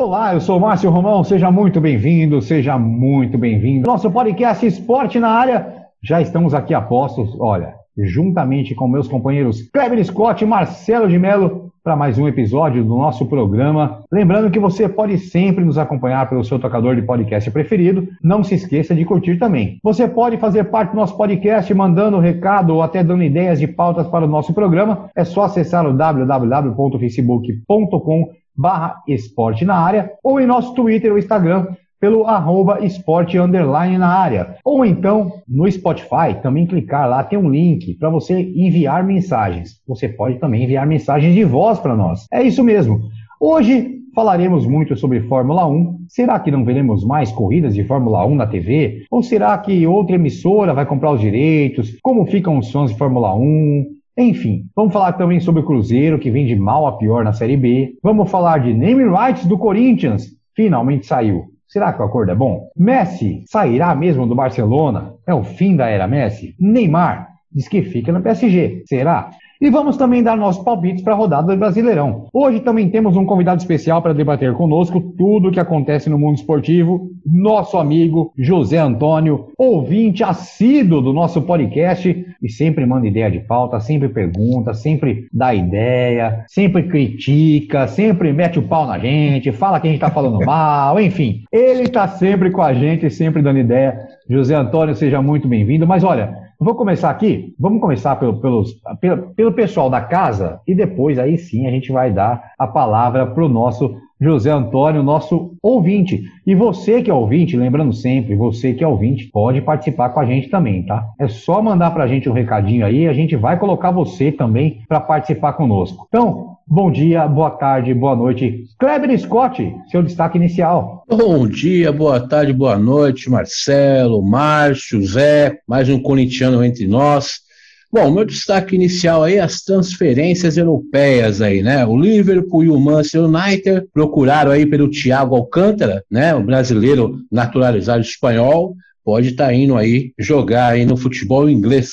Olá, eu sou Márcio Romão, seja muito bem-vindo, seja muito bem-vindo. Nosso podcast Esporte na Área, já estamos aqui a postos, olha, juntamente com meus companheiros Kleber Scott e Marcelo de Mello, para mais um episódio do nosso programa. Lembrando que você pode sempre nos acompanhar pelo seu tocador de podcast preferido. Não se esqueça de curtir também. Você pode fazer parte do nosso podcast mandando recado ou até dando ideias de pautas para o nosso programa. É só acessar o www.facebook.com barra esporte na área, ou em nosso Twitter ou Instagram, pelo arroba esporte underline na área. Ou então, no Spotify, também clicar lá, tem um link para você enviar mensagens. Você pode também enviar mensagens de voz para nós. É isso mesmo. Hoje falaremos muito sobre Fórmula 1. Será que não veremos mais corridas de Fórmula 1 na TV? Ou será que outra emissora vai comprar os direitos? Como ficam os fãs de Fórmula 1? Enfim, vamos falar também sobre o Cruzeiro, que vem de mal a pior na Série B. Vamos falar de name rights do Corinthians. Finalmente saiu. Será que o acordo é bom? Messi sairá mesmo do Barcelona? É o fim da era Messi? Neymar diz que fica no PSG. Será? E vamos também dar nossos palpites para a rodada do Brasileirão. Hoje também temos um convidado especial para debater conosco tudo o que acontece no mundo esportivo, nosso amigo José Antônio, ouvinte assíduo do nosso podcast e sempre manda ideia de pauta, sempre pergunta, sempre dá ideia, sempre critica, sempre mete o pau na gente, fala que a gente está falando mal, enfim. Ele está sempre com a gente, sempre dando ideia. José Antônio, seja muito bem-vindo. Mas olha, Vou começar aqui, vamos começar pelo, pelos, pelo, pelo pessoal da casa e depois aí sim a gente vai dar a palavra para o nosso José Antônio, nosso ouvinte. E você que é ouvinte, lembrando sempre, você que é ouvinte, pode participar com a gente também, tá? É só mandar para a gente um recadinho aí, a gente vai colocar você também para participar conosco. Então, Bom dia, boa tarde, boa noite. Kleber Scott, seu destaque inicial. Bom dia, boa tarde, boa noite, Marcelo, Márcio, Zé, mais um corintiano entre nós. Bom, meu destaque inicial aí, as transferências europeias aí, né? O Liverpool e o Manchester United procuraram aí pelo Thiago Alcântara, né? O brasileiro naturalizado espanhol, pode estar tá indo aí jogar aí no futebol inglês.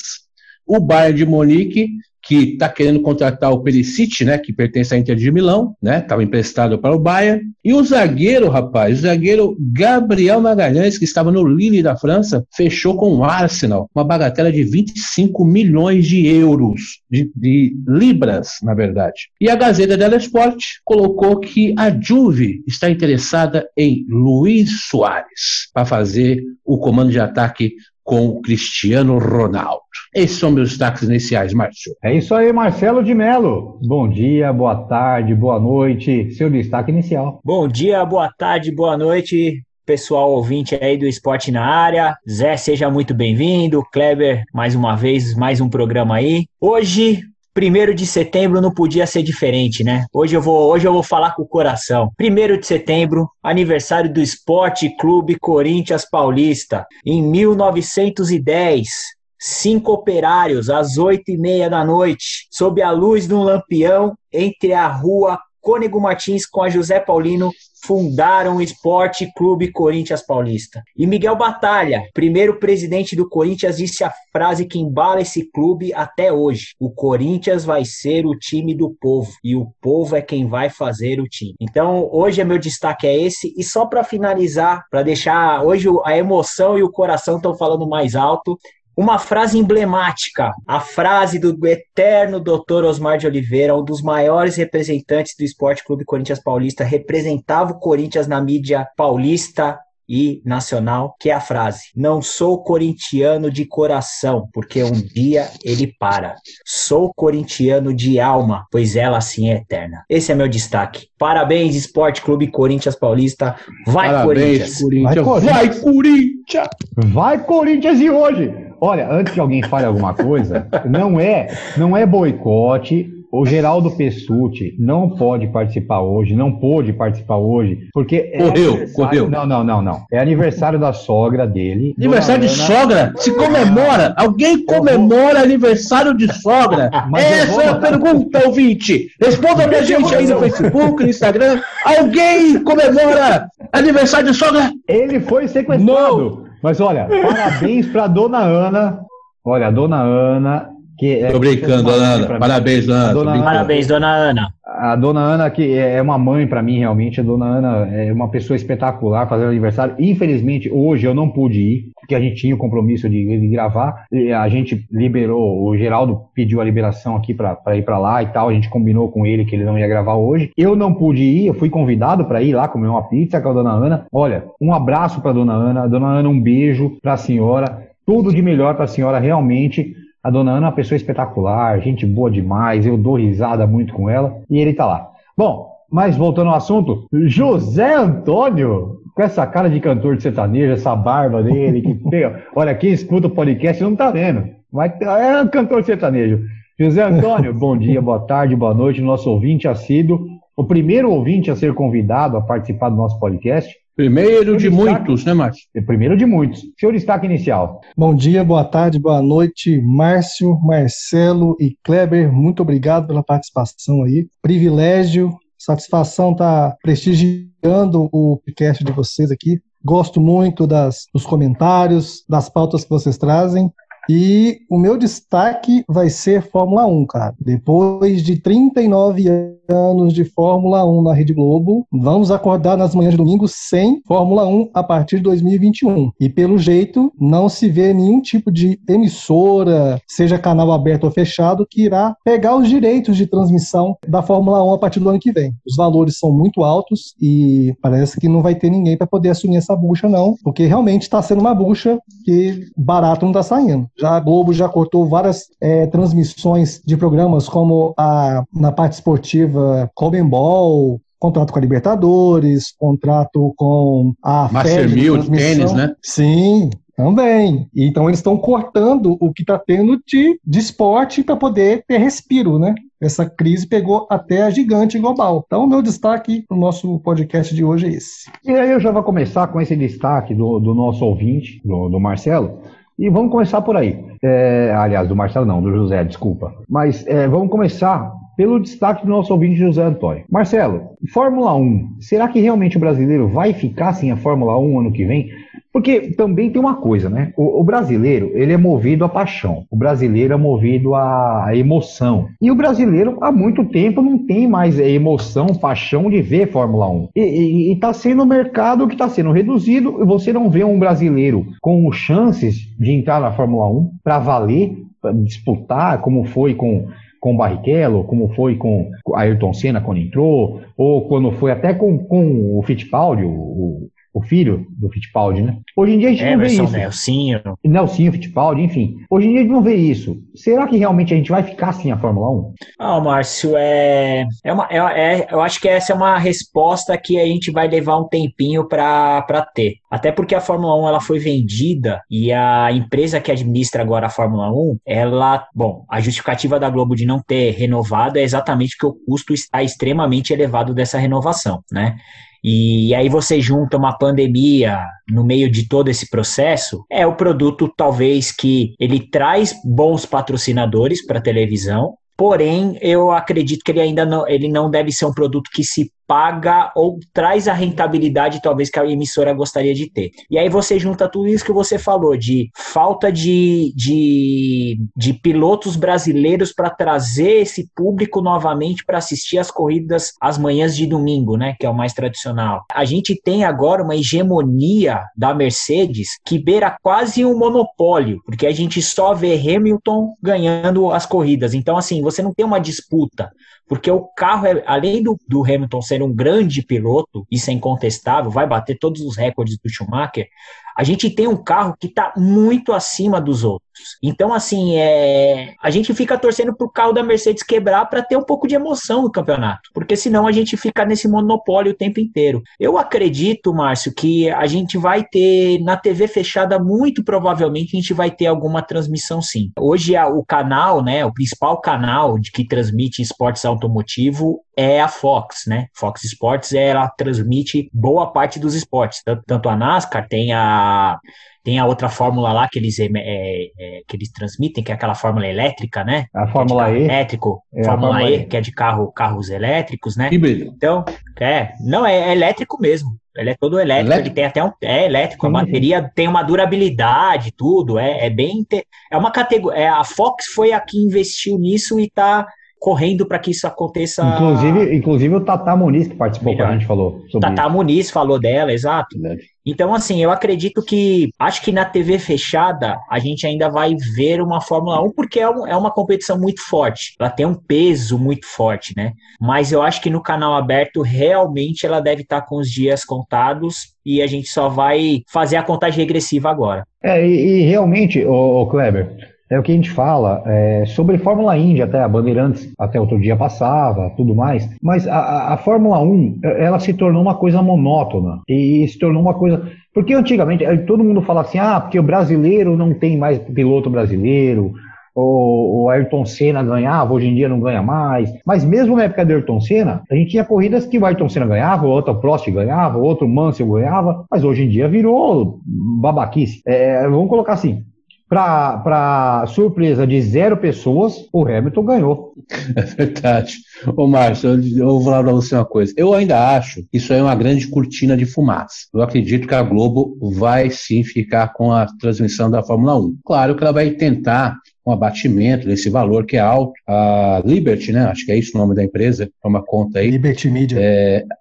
O Bayern de Munique que está querendo contratar o Perisic, né, que pertence à Inter de Milão, né, estava emprestado para o Bayern, e o zagueiro, rapaz, o zagueiro Gabriel Magalhães, que estava no Lille da França, fechou com o Arsenal, uma bagatela de 25 milhões de euros, de, de libras, na verdade. E a Gazeta dello Sport colocou que a Juve está interessada em Luiz Soares para fazer o comando de ataque com Cristiano Ronaldo. Esses são meus destaques iniciais, Márcio. É isso aí, Marcelo de Mello. Bom dia, boa tarde, boa noite. Seu destaque inicial. Bom dia, boa tarde, boa noite. Pessoal ouvinte aí do Esporte na Área, Zé, seja muito bem-vindo. Kleber, mais uma vez, mais um programa aí. Hoje Primeiro de setembro não podia ser diferente, né? Hoje eu vou, hoje eu vou falar com o coração. Primeiro de setembro, aniversário do Esporte Clube Corinthians Paulista. Em 1910, cinco operários às oito e meia da noite, sob a luz de um lampião entre a rua Cônego Martins com a José Paulino fundaram o Esporte Clube Corinthians Paulista. E Miguel Batalha, primeiro presidente do Corinthians, disse a frase que embala esse clube até hoje: O Corinthians vai ser o time do povo e o povo é quem vai fazer o time. Então, hoje é meu destaque é esse e só para finalizar, para deixar hoje a emoção e o coração estão falando mais alto, uma frase emblemática, a frase do eterno Dr. Osmar de Oliveira, um dos maiores representantes do Esporte Clube Corinthians Paulista, representava o Corinthians na mídia paulista e nacional, que é a frase: Não sou corintiano de coração, porque um dia ele para. Sou corintiano de alma, pois ela assim é eterna. Esse é meu destaque. Parabéns, Esporte Clube Corinthians Paulista. Vai, Parabéns, Corinthians. Corinthians. Vai, Corinthians! Vai, Corinthians! e hoje! Olha, antes que alguém fale alguma coisa, não é, não é boicote, o Geraldo Pessuti não pode participar hoje, não pôde participar hoje, porque é correu, correu. Não, não, não, não. É aniversário da sogra dele. Aniversário de sogra? Se comemora? Alguém comemora aniversário de sogra? Mas Essa é a pergunta, ouvinte. Responda pra gente aí no Facebook, no Instagram. Alguém comemora aniversário de sogra? Ele foi sequestrado. Não. Mas olha, parabéns pra dona Ana. Olha, a dona Ana que é, Tô brincando, dona Ana. Parabéns, dona Ana. Dona Parabéns, dona Ana. A dona Ana, que é uma mãe para mim, realmente. A dona Ana é uma pessoa espetacular fazendo aniversário. Infelizmente, hoje eu não pude ir, porque a gente tinha o compromisso de, de gravar. E a gente liberou, o Geraldo pediu a liberação aqui para ir para lá e tal. A gente combinou com ele que ele não ia gravar hoje. Eu não pude ir, eu fui convidado para ir lá comer uma pizza com a dona Ana. Olha, um abraço para dona Ana. Dona Ana, um beijo para a senhora. Tudo de melhor para a senhora, realmente. A dona Ana é uma pessoa espetacular, gente boa demais, eu dou risada muito com ela e ele tá lá. Bom, mas voltando ao assunto, José Antônio, com essa cara de cantor de sertanejo, essa barba dele, que pega. Olha, quem escuta o podcast não tá vendo, mas é um cantor de sertanejo. José Antônio, bom dia, boa tarde, boa noite, nosso ouvinte assíduo, o primeiro ouvinte a ser convidado a participar do nosso podcast. Primeiro de destaque, muitos, né, Márcio? É, primeiro de muitos. Seu destaque inicial. Bom dia, boa tarde, boa noite, Márcio, Marcelo e Kleber. Muito obrigado pela participação aí. Privilégio, satisfação estar tá prestigiando o podcast de vocês aqui. Gosto muito das, dos comentários, das pautas que vocês trazem. E o meu destaque vai ser Fórmula 1, cara. Depois de 39 anos de Fórmula 1 na Rede Globo, vamos acordar nas manhãs de domingo sem Fórmula 1 a partir de 2021. E pelo jeito, não se vê nenhum tipo de emissora, seja canal aberto ou fechado, que irá pegar os direitos de transmissão da Fórmula 1 a partir do ano que vem. Os valores são muito altos e parece que não vai ter ninguém para poder assumir essa bucha, não, porque realmente está sendo uma bucha que barato não está saindo. Já a Globo já cortou várias é, transmissões de programas, como a, na parte esportiva Comembol, contrato com a Libertadores, contrato com a Master Mil, tênis, né? Sim, também. Então eles estão cortando o que está tendo de, de esporte para poder ter respiro, né? Essa crise pegou até a gigante global. Então, o meu destaque para o nosso podcast de hoje é esse. E aí eu já vou começar com esse destaque do, do nosso ouvinte, do, do Marcelo. E vamos começar por aí. É, aliás, do Marcelo não, do José, desculpa. Mas é, vamos começar pelo destaque do nosso ouvinte José Antônio. Marcelo, Fórmula 1, será que realmente o brasileiro vai ficar sem a Fórmula 1 ano que vem? Porque também tem uma coisa, né? O, o, brasileiro, ele é movido à paixão. O brasileiro é movido à, emoção. E o brasileiro, há muito tempo, não tem mais emoção, paixão de ver Fórmula 1. E está sendo um mercado que está sendo reduzido. E você não vê um brasileiro com chances de entrar na Fórmula 1 para valer, para disputar, como foi com com Barrichello, como foi com Ayrton Senna quando entrou, ou quando foi até com, com o Fittipaldi, o, o filho do Fittipaldi, né? Hoje em dia a gente Emerson, não vê isso. Nelsinho. Nelsinho, Fittipaldi, enfim. Hoje em dia a gente não vê isso. Será que realmente a gente vai ficar assim a Fórmula 1? Ah, Márcio, é, é, uma, é, é, eu acho que essa é uma resposta que a gente vai levar um tempinho para ter. Até porque a Fórmula 1 ela foi vendida e a empresa que administra agora a Fórmula 1, ela, bom, a justificativa da Globo de não ter renovado é exatamente que o custo está extremamente elevado dessa renovação, né? E aí você junta uma pandemia no meio de todo esse processo, é o produto talvez que ele traz bons patrocinadores para televisão, Porém, eu acredito que ele ainda não, ele não deve ser um produto que se paga ou traz a rentabilidade talvez que a emissora gostaria de ter. E aí você junta tudo isso que você falou de falta de, de, de pilotos brasileiros para trazer esse público novamente para assistir as corridas às manhãs de domingo, né, que é o mais tradicional. A gente tem agora uma hegemonia da Mercedes que beira quase um monopólio, porque a gente só vê Hamilton ganhando as corridas. Então assim, você não tem uma disputa porque o carro, é, além do, do Hamilton ser um grande piloto, isso é incontestável, vai bater todos os recordes do Schumacher, a gente tem um carro que está muito acima dos outros. Então, assim, é, a gente fica torcendo pro carro da Mercedes quebrar para ter um pouco de emoção no campeonato, porque senão a gente fica nesse monopólio o tempo inteiro. Eu acredito, Márcio, que a gente vai ter na TV fechada, muito provavelmente a gente vai ter alguma transmissão sim. Hoje o canal, né, o principal canal de que transmite esportes automotivo é a Fox, né? Fox Sports, ela transmite boa parte dos esportes, tanto, a NASCAR, tem a tem a outra fórmula lá que eles, é, é, que eles transmitem, que é aquela fórmula elétrica, né? A Fórmula é E. Elétrico, É, a Fórmula Fórmula E, E. que é de carro, carros elétricos, né? Híbrido. Então, é, não, é, é elétrico mesmo. Ele é todo elétrico, Elétrico? ele tem até um. É elétrico, a Sim, bateria tem uma durabilidade, tudo. É, é bem. É uma categoria. É, a Fox foi a que investiu nisso e tá correndo para que isso aconteça. Inclusive, inclusive o Tata Muniz que participou quando a gente falou sobre Tata Muniz falou dela, exato. Então, assim, eu acredito que. Acho que na TV fechada a gente ainda vai ver uma Fórmula 1, porque é, um- é uma competição muito forte. Ela tem um peso muito forte, né? Mas eu acho que no canal aberto, realmente ela deve estar com os dias contados e a gente só vai fazer a contagem regressiva agora. É, e, e realmente, ô Kleber, é o que a gente fala é, sobre Fórmula Indy, até a Bandeirantes até outro dia passava, tudo mais, mas a, a- Fórmula 1, ela se tornou uma coisa monótona e se tornou uma coisa. Porque antigamente todo mundo fala assim, ah, porque o brasileiro não tem mais piloto brasileiro, o, o Ayrton Senna ganhava, hoje em dia não ganha mais. Mas mesmo na época do Ayrton Senna, a gente tinha corridas que o Ayrton Senna ganhava, o outro Prost ganhava, o outro Mansell ganhava, mas hoje em dia virou babaquice. É, vamos colocar assim. Para surpresa de zero pessoas, o Hamilton ganhou. É verdade. Ô, Márcio, eu, vou falar pra você uma coisa. Eu ainda acho que isso é uma grande cortina de fumaça. Eu acredito que a Globo vai sim ficar com a transmissão da Fórmula 1. Claro que ela vai tentar um abatimento desse valor que é alto. A Liberty, né? Acho que é isso o nome da empresa, toma conta aí. Liberty Media.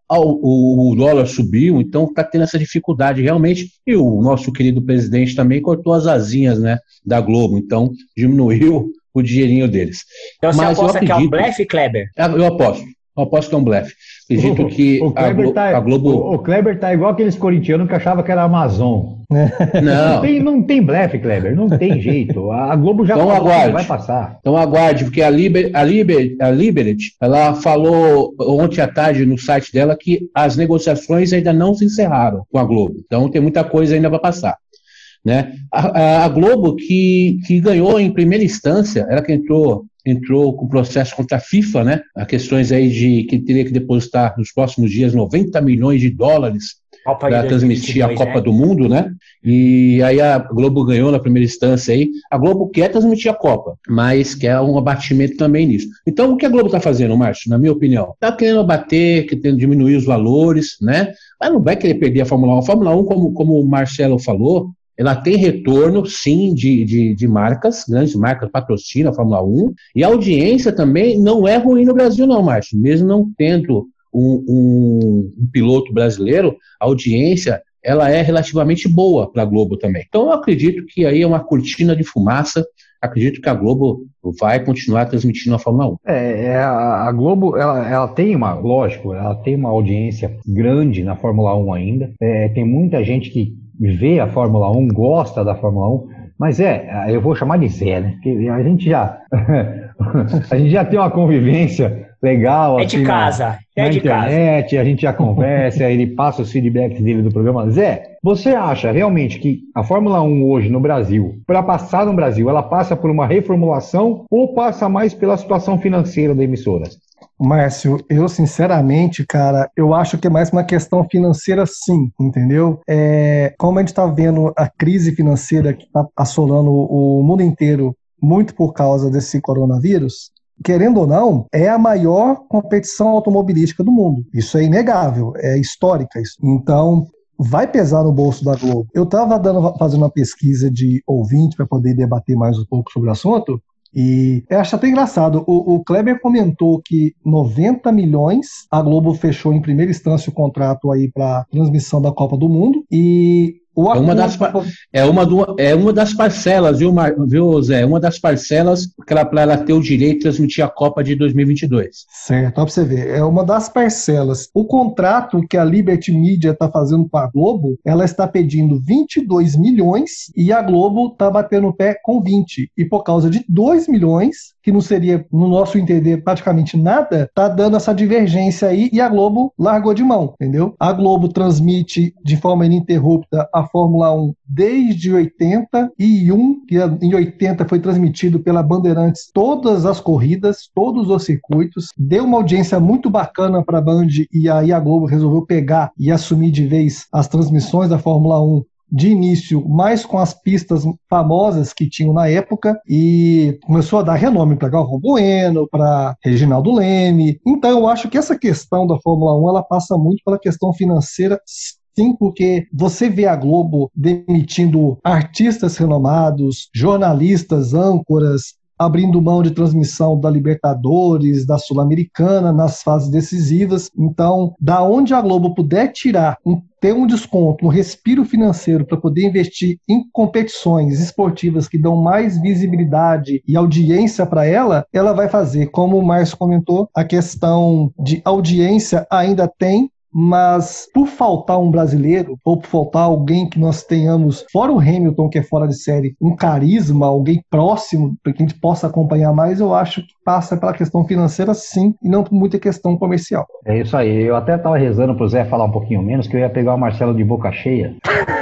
Ah, o, o dólar subiu, então está tendo essa dificuldade realmente. E o nosso querido presidente também cortou as asinhas né, da Globo, então diminuiu o dinheirinho deles. Então você Mas eu aposta que é um acredito- blefe, Kleber? Eu aposto. Eu aposto que é um blefe. Acredito que o, a, Kleber Glo- tá, a Globo. o, o Kleber tá igual aqueles corintianos que achavam que era Amazon. Não Não. tem, não tem blefe, Kleber, não tem jeito. A Globo já Então falou aguarde. vai passar. Então aguarde, porque a, Liber, a, Liber, a Liberty, ela falou ontem à tarde no site dela que as negociações ainda não se encerraram com a Globo. Então tem muita coisa ainda para passar. Né? A, a- a Globo que, que ganhou em primeira instância, ela que entrou entrou com processo contra a FIFA, né? A questões aí de que teria que depositar nos próximos dias 90 milhões de dólares para transmitir a 2022, Copa né? do Mundo, né? E aí a Globo ganhou na primeira instância aí. A Globo quer transmitir a Copa, mas quer um abatimento também nisso. Então, o que a Globo está fazendo, Márcio, na minha opinião? Está querendo abater, querendo diminuir os valores, né? Mas não vai querer perder a Fórmula 1. A Fórmula 1, como, como o Marcelo falou, ela tem retorno, sim, de, de, de marcas, grandes marcas patrocinam a Fórmula 1, e a audiência também não é ruim no Brasil, não, Márcio. Mesmo não tendo um, um- um piloto brasileiro, a audiência ela é relativamente boa para a Globo também. Então eu acredito que aí é uma cortina de fumaça. Acredito que a Globo vai continuar transmitindo a Fórmula 1. É, é, a Globo, ela, ela tem uma, lógico, ela tem uma audiência grande na Fórmula 1 ainda. É, tem muita gente que vê a Fórmula 1, gosta da Fórmula 1, mas é, eu vou chamar de Zé, né? Porque a gente já, a gente já tem uma convivência legal. É de assim, na- casa, é na de casa. internet, a gente já conversa, ele passa os feedbacks dele do programa. Zé, você acha realmente que a Fórmula 1 hoje no Brasil, para passar no Brasil, ela passa por uma reformulação ou passa mais pela situação financeira da emissora? Márcio, eu sinceramente, cara, eu acho que é mais uma questão financeira, sim, entendeu? É, como a gente está vendo a crise financeira que está assolando o mundo inteiro, muito por causa desse coronavírus, querendo ou não, é a maior competição automobilística do mundo. Isso é inegável, é histórica isso. Então, vai pesar no bolso da Globo. Eu estava fazendo uma pesquisa de ouvinte para poder debater mais um pouco sobre o assunto. E eu acho até engraçado. O, o Kleber comentou que 90 milhões a Globo fechou em primeira instância o contrato aí para transmissão da Copa do Mundo. E o É uma das É uma, do- é uma das parcelas, viu, Mar- viu, Zé? É uma das parcelas para ela ter o direito de transmitir a Copa de 2022. Certo, para você ver, é uma das parcelas. O contrato que a Liberty Media está fazendo com a Globo, ela está pedindo 22 milhões e a Globo está batendo o pé com 20. E por causa de 2 milhões, que não seria, no nosso entender, praticamente nada, tá dando essa divergência aí e a Globo largou de mão, entendeu? A Globo transmite de forma ininterrupta a Fórmula 1 desde 81, que em 80 foi transmitido pela Bandeirantes todas as corridas, todos os circuitos, deu uma audiência muito bacana para a Band e aí a Globo resolveu pegar e assumir de vez as transmissões da Fórmula 1 de início mais com as pistas famosas que tinham na época e começou a dar renome para Galvão Bueno, para Reginaldo Leme. Então eu acho que essa questão da Fórmula 1 ela passa muito pela questão financeira Sim, porque você vê a Globo demitindo artistas renomados, jornalistas, âncoras, abrindo mão de transmissão da Libertadores, da Sul-Americana nas fases decisivas. Então, da onde a Globo puder tirar um ter um desconto, um respiro financeiro para poder investir em competições esportivas que dão mais visibilidade e audiência para ela, ela vai fazer. Como o Márcio comentou, a questão de audiência ainda tem, mas por faltar um brasileiro, ou por faltar alguém que nós tenhamos, fora o Hamilton, que é fora de série, um carisma, alguém próximo, para que a gente possa acompanhar mais, eu acho que passa pela questão financeira sim, e não por muita questão comercial. É isso aí, eu até estava rezando para o Zé falar um pouquinho menos, que eu ia pegar o Marcelo de boca cheia,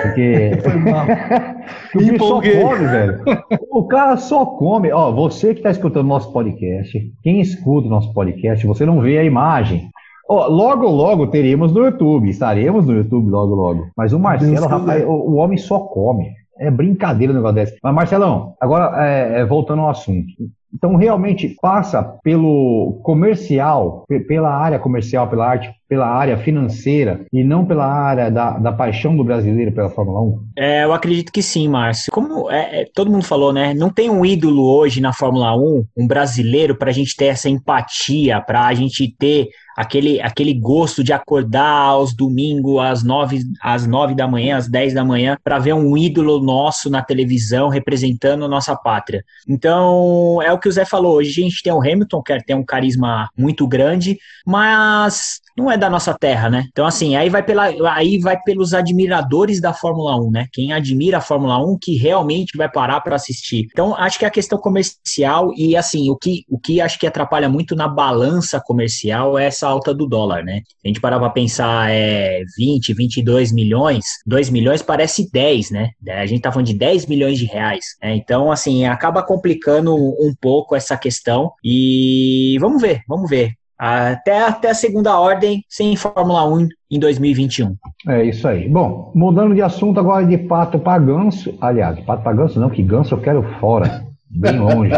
porque... Foi mal. o bicho só come, velho. O cara só come. Ó, você que está escutando nosso podcast, quem escuta o nosso podcast, você não vê a imagem, Oh, logo, logo teremos no YouTube. Estaremos no YouTube logo, logo. Mas o Marcelo, rapaz, o, o, homem só come. É brincadeira o negócio desse. Mas, Marcelão, agora é, é, voltando ao assunto. Então, realmente passa pelo comercial, pela área comercial, pela arte, pela área financeira e não pela área da, da paixão do brasileiro pela Fórmula 1? É, eu acredito que sim, Márcio. Como é, é, todo mundo falou, né? Não tem um ídolo hoje na Fórmula 1, um brasileiro, para a gente ter essa empatia, para a gente ter aquele, aquele gosto de acordar aos domingos às nove, às nove da manhã, às dez da manhã, para ver um ídolo nosso na televisão representando a nossa pátria. Então, é o que o Zé falou, hoje a gente tem o Hamilton, que tem um carisma muito grande, mas não é da nossa terra, né? Então, assim, aí vai, pela, aí vai pelos admiradores da Fórmula 1, né? Quem admira a Fórmula 1 que realmente vai parar para assistir. Então, acho que a questão comercial e, assim, o que, o que acho que atrapalha muito na balança comercial é essa alta do dólar, né? A gente parar para pensar, é 20, 22 milhões, 2 milhões parece 10, né? A gente tá falando de 10 milhões de reais. Né? Então, assim, acaba complicando um pouco essa questão e vamos ver, vamos ver até, até a segunda ordem sem Fórmula 1 em 2021. É isso aí. Bom, mudando de assunto agora de pato para ganso. Aliás, pato para ganso não, que ganso eu quero fora, bem longe.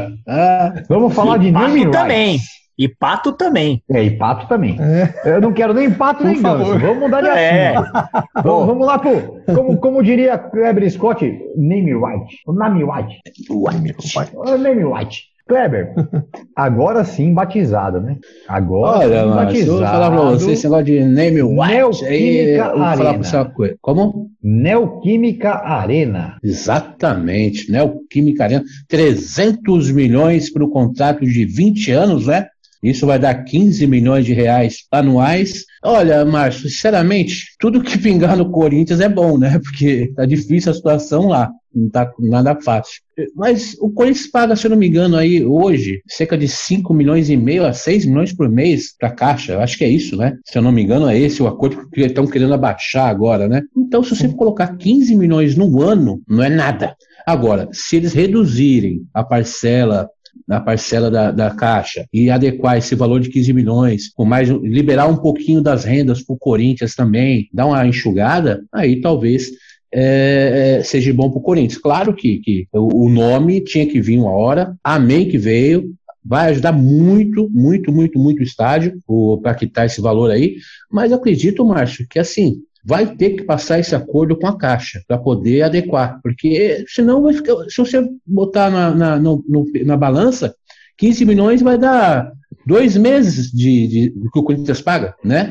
Vamos falar e de pato também. E pato também. É, e pato também. É. Eu não quero nem pato nem ganso. Vamos mudar de é. assunto. É. Vamos, vamos lá, pô. Como, como diria Kleber Scott, name right. Name right. Name right. Kleber, agora sim batizado, né? Agora Olha, sim batizado. Eu vou falar pra você esse negócio de name. Aí, eu vou falar pra você uma coisa. Como? Neoquímica Arena. Exatamente, Neoquímica Arena. 300 milhões para o contrato de 20 anos, né? Isso vai dar 15 milhões de reais anuais. Olha, Márcio, sinceramente, tudo que pingar no Corinthians é bom, né? Porque tá difícil a situação lá não tá nada fácil. Mas o Corinthians paga, se eu não me engano, aí hoje, cerca de 5 milhões e meio a 6 milhões por mês para a Caixa. Acho que é isso, né? Se eu não me engano, é esse o acordo que estão querendo abaixar agora, né? Então, se você colocar 15 milhões no ano, não é nada. Agora, se eles reduzirem a parcela na parcela da, da Caixa e adequar esse valor de 15 milhões, com mais liberar um pouquinho das rendas para o Corinthians também, dar uma enxugada, aí talvez é, é, seja bom para o Corinthians. Claro que, que o nome tinha que vir uma hora, amém que veio, vai ajudar muito, muito, muito, muito o estádio para quitar esse valor aí, mas eu acredito, Márcio, que assim, vai ter que passar esse acordo com a Caixa para poder adequar, porque senão vai ficar, se você botar na, na, no, na balança, 15 milhões vai dar dois meses de, de, que o Corinthians paga, né?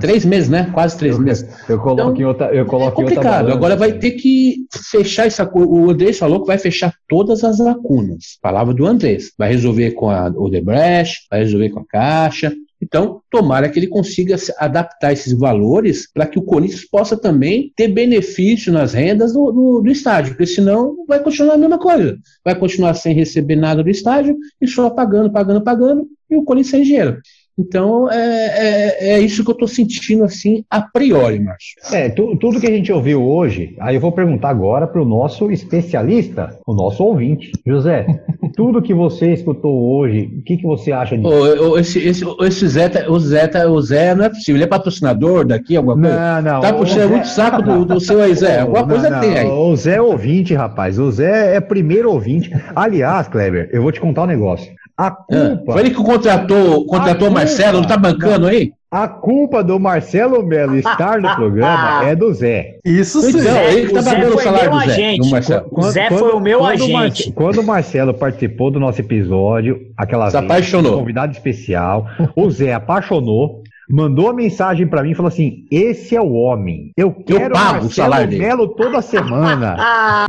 Três meses, né? Quase três eu, meses. Eu coloco então, em outra. Eu coloco é complicado. Agora vai ter que fechar essa. O Andrés falou que vai fechar todas as lacunas. Palavra do Andrés. Vai resolver com a Odebrecht, vai resolver com a Caixa. Então, tomara que ele consiga adaptar esses valores para que o Corinthians possa também ter benefício nas rendas do, do, do, estádio, porque senão vai continuar a mesma coisa. Vai continuar sem receber nada do estádio e só pagando, pagando, pagando, e o Corinthians sem dinheiro. Então, é, é, é, isso que eu estou sentindo, assim, a priori, Márcio. É, tu, tudo que a gente ouviu hoje, aí eu vou perguntar agora para o nosso especialista, o nosso ouvinte. José, tudo que você escutou hoje, o que, que você acha disso? Oh, esse, esse, esse Zé, tá, o, Zé, tá, o Zé não é possível, ele é patrocinador daqui, alguma coisa? Não, não. Tá puxando muito saco do, do seu aí, Zé. Alguma não, coisa não, tem aí. O Zé é ouvinte, rapaz. O Zé é primeiro ouvinte. Aliás, Kleber, eu vou te contar um negócio. A ah, culpa. Foi ele que contratou, contratou o Marcelo, não tá bancando não. aí? A culpa do Marcelo Melo estar no programa é do Zé. Isso sim. Então, ele que tá pagando o salário do Zé. Agente. Marcelo. o Zé quando, foi o meu quando agente. Quando o Marcelo participou do nosso episódio, aquela Se vez, apaixonou. convidado especial, o Zé apaixonou mandou a mensagem para mim e falou assim: Esse é o homem. Eu quero eu pago o salário Melo toda semana.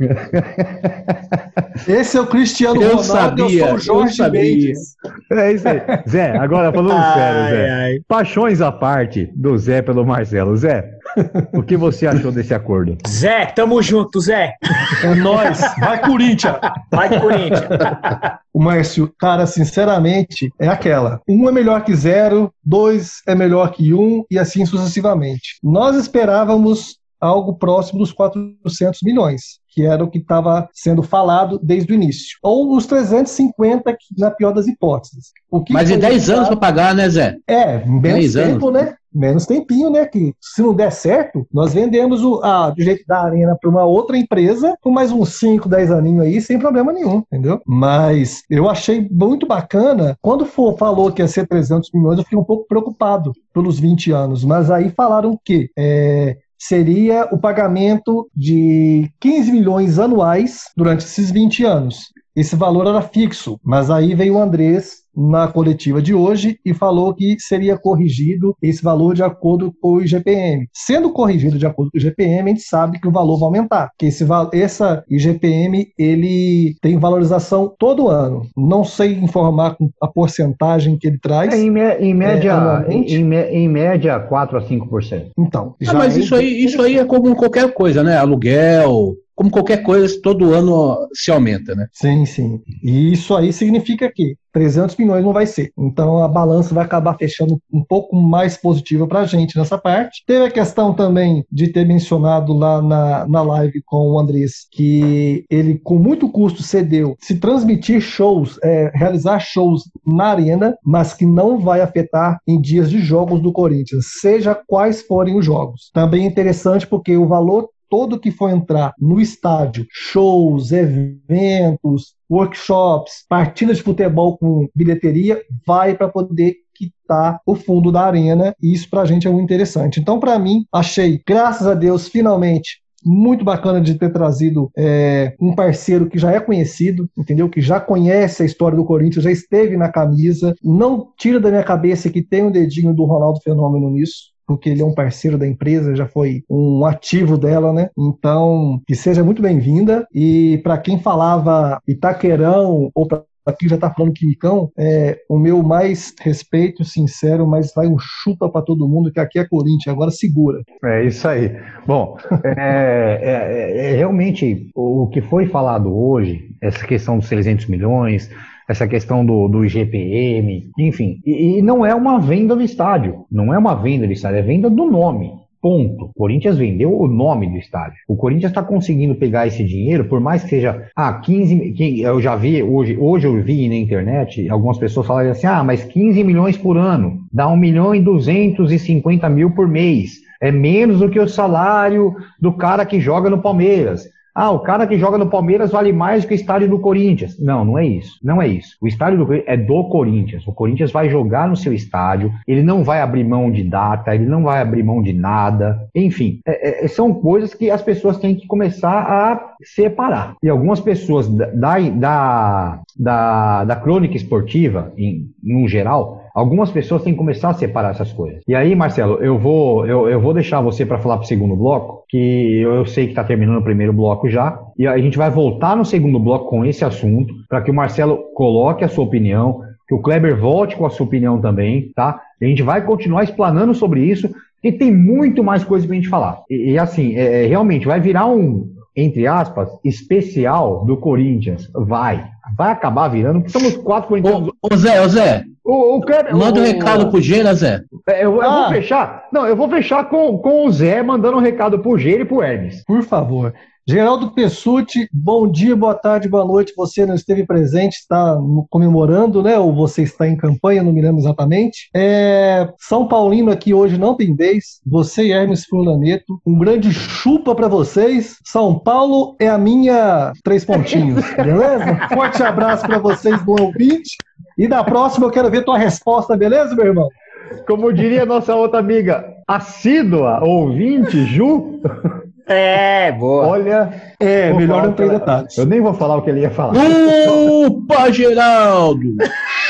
Esse é o Cristiano eu Ronaldo, sabia, eu sou o Jorge Mendes. É isso aí. Zé, agora falando ai, sério, Zé. Ai. Paixões à parte do Zé pelo Marcelo. Zé, o que você achou desse acordo? Zé, tamo junto, Zé. É nóis. Vai, Corinthians. Vai, Corinthians. O Márcio, cara, sinceramente, é aquela. Um é melhor que zero, dois é melhor que um, e assim sucessivamente. Nós esperávamos algo próximo dos 400 milhões, que era o que estava sendo falado desde o início. Ou uns 350, na pior das hipóteses. Mas em 10 anos para pagar, né, Zé? É, menos tempo, anos. né? Menos tempinho, né? Que se não der certo, nós vendemos o, a, do jeito da arena para uma outra empresa por mais uns 5, 10 aninhos aí, sem problema nenhum, entendeu? Mas eu achei muito bacana. Quando for, falou que ia ser 300 milhões, eu fiquei um pouco preocupado pelos 20 anos. Mas aí falaram que é, seria o pagamento de 15 milhões anuais durante esses 20 anos. Esse valor era fixo, mas aí veio o Andrés na coletiva de hoje e falou que seria corrigido esse valor de acordo com o IGPM. Sendo corrigido de acordo com o IGPM, a gente sabe que o valor vai aumentar, que esse essa IGPM ele tem valorização todo ano. Não sei informar a porcentagem que ele traz. É, em, em, média, é, em, em, média 4 a 5%. Então, ah, mas é isso aí, isso aí é como qualquer coisa, né? Aluguel, como qualquer coisa, todo ano se aumenta, né? Sim, sim. E isso aí significa que 300 milhões não vai ser. Então a balança vai acabar fechando um pouco mais positiva para a gente nessa parte. Teve a questão também de ter mencionado lá na, na live com o Andrés que ele, com muito custo, cedeu se transmitir shows, é, realizar shows na arena, mas que não vai afetar em dias de jogos do Corinthians, seja quais forem os jogos. Também é interessante porque o valor todo que for entrar no estádio, shows, eventos, workshops, partidas de futebol com bilheteria, vai para poder quitar o fundo da arena, e isso para a gente é muito interessante. Então, para mim, achei, graças a Deus, finalmente, muito bacana de ter trazido é, um parceiro que já é conhecido, entendeu? Que já conhece a história do Corinthians, já esteve na camisa. Não tira da minha cabeça que tem um dedinho do Ronaldo Fenômeno nisso porque ele é um parceiro da empresa, já foi um ativo dela, né? Então, que seja muito bem-vinda. E para quem falava Itaquerão ou para aqui já está falando Quimicão, é, o meu mais respeito, sincero, mas vai um chupa para todo mundo, que aqui é Corinthians, agora segura. É isso aí. Bom, é, é, é, realmente o que foi falado hoje, essa questão dos 300 milhões, essa questão do, do IGPM, enfim. E, e, não é uma venda do estádio, não é uma venda do estádio, é venda do nome. Ponto. O Corinthians vendeu o nome do estádio. O Corinthians está conseguindo pegar esse dinheiro, por mais que seja, ah, 15, eu já vi hoje, hoje eu vi na internet algumas pessoas falarem assim, ah, mas 15 milhões por ano, dá 1 milhão e 250 mil por mês. É menos do que o salário do cara que joga no Palmeiras. Ah, o cara que joga no Palmeiras vale mais do que o estádio do Corinthians. Não, não é isso. Não é isso. O estádio do Corinthians é do Corinthians. O Corinthians vai jogar no seu estádio, ele não vai abrir mão de data, ele não vai abrir mão de nada. Enfim, é, é, são coisas que as pessoas têm que começar a separar. E algumas pessoas da, da, da, da crônica esportiva, em, no geral, Algumas pessoas têm que começar a separar essas coisas. E aí, Marcelo, eu vou, eu, eu vou deixar você para falar para o segundo bloco, que eu, eu sei que está terminando o primeiro bloco já, e a gente vai voltar no segundo bloco com esse assunto, para que o Marcelo coloque a sua opinião, que o Kleber volte com a sua opinião também, tá? A gente vai continuar explanando sobre isso, e tem muito mais coisa para a gente falar. E, e assim, é, é, realmente vai virar um, entre aspas, especial do Corinthians. Vai. Vai acabar virando, porque somos quatro corintianos. Ô, ô Zé, ô Zé, o, o Kleber, Manda um recado pro Gê, né, Zé? É, eu, eu ah. vou fechar. Não, eu vou fechar com, com o Zé mandando um recado pro Gê e pro Hermes. Por favor. Geraldo Pessuti, bom dia, boa tarde, boa noite. Você não esteve presente, está comemorando, né? Ou você está em campanha, não me lembro exatamente. É, São Paulino aqui hoje não tem vez. Você e Hermes Fulaneto, um grande chupa para vocês. São Paulo é a minha três pontinhos, beleza? Forte abraço para vocês, bom ouvinte. E na próxima eu quero ver tua resposta, beleza, meu irmão? Como diria nossa outra amiga, assídua, ouvinte, Ju. É, boa. Olha. É, melhor não ter detalhes. Eu nem vou falar o que ele ia falar. Opa, Geraldo!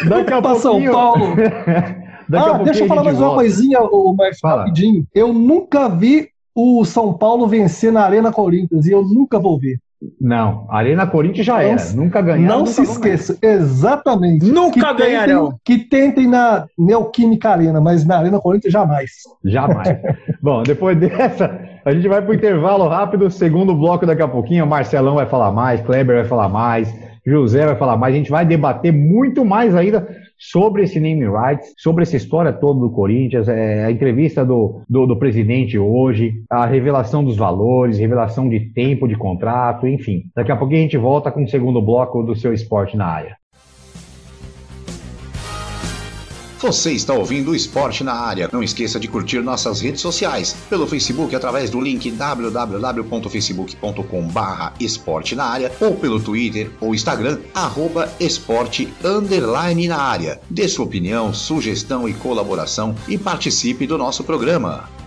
Daqui a pouco. São Paulo. ah, deixa eu falar mais volta. uma coisinha, o Marcos, rapidinho. Eu nunca vi o São Paulo vencer na Arena Corinthians e eu nunca vou ver. Não, Arena Corinthians já era. nunca ganharam. Não se esqueça, exatamente. Nunca que ganharão. Tentem, que tentem na Neoquímica Arena, mas na Arena Corinthians jamais. Jamais. Bom, depois dessa, a gente vai para o intervalo rápido, segundo bloco daqui a pouquinho. O Marcelão vai falar mais, Kleber vai falar mais, José vai falar mais. A gente vai debater muito mais ainda sobre esse name rights, sobre essa história toda do Corinthians, é, a entrevista do, do, do, presidente hoje, a revelação dos valores, revelação de tempo de contrato, enfim. Daqui a pouquinho a gente volta com o segundo bloco do seu esporte na área. Você está ouvindo o Esporte na Área. Não esqueça de curtir nossas redes sociais. Pelo Facebook, através do link www.facebook.com esporte na área ou pelo Twitter ou Instagram, arroba esporte underline na área. Dê sua opinião, sugestão e colaboração e participe do nosso programa.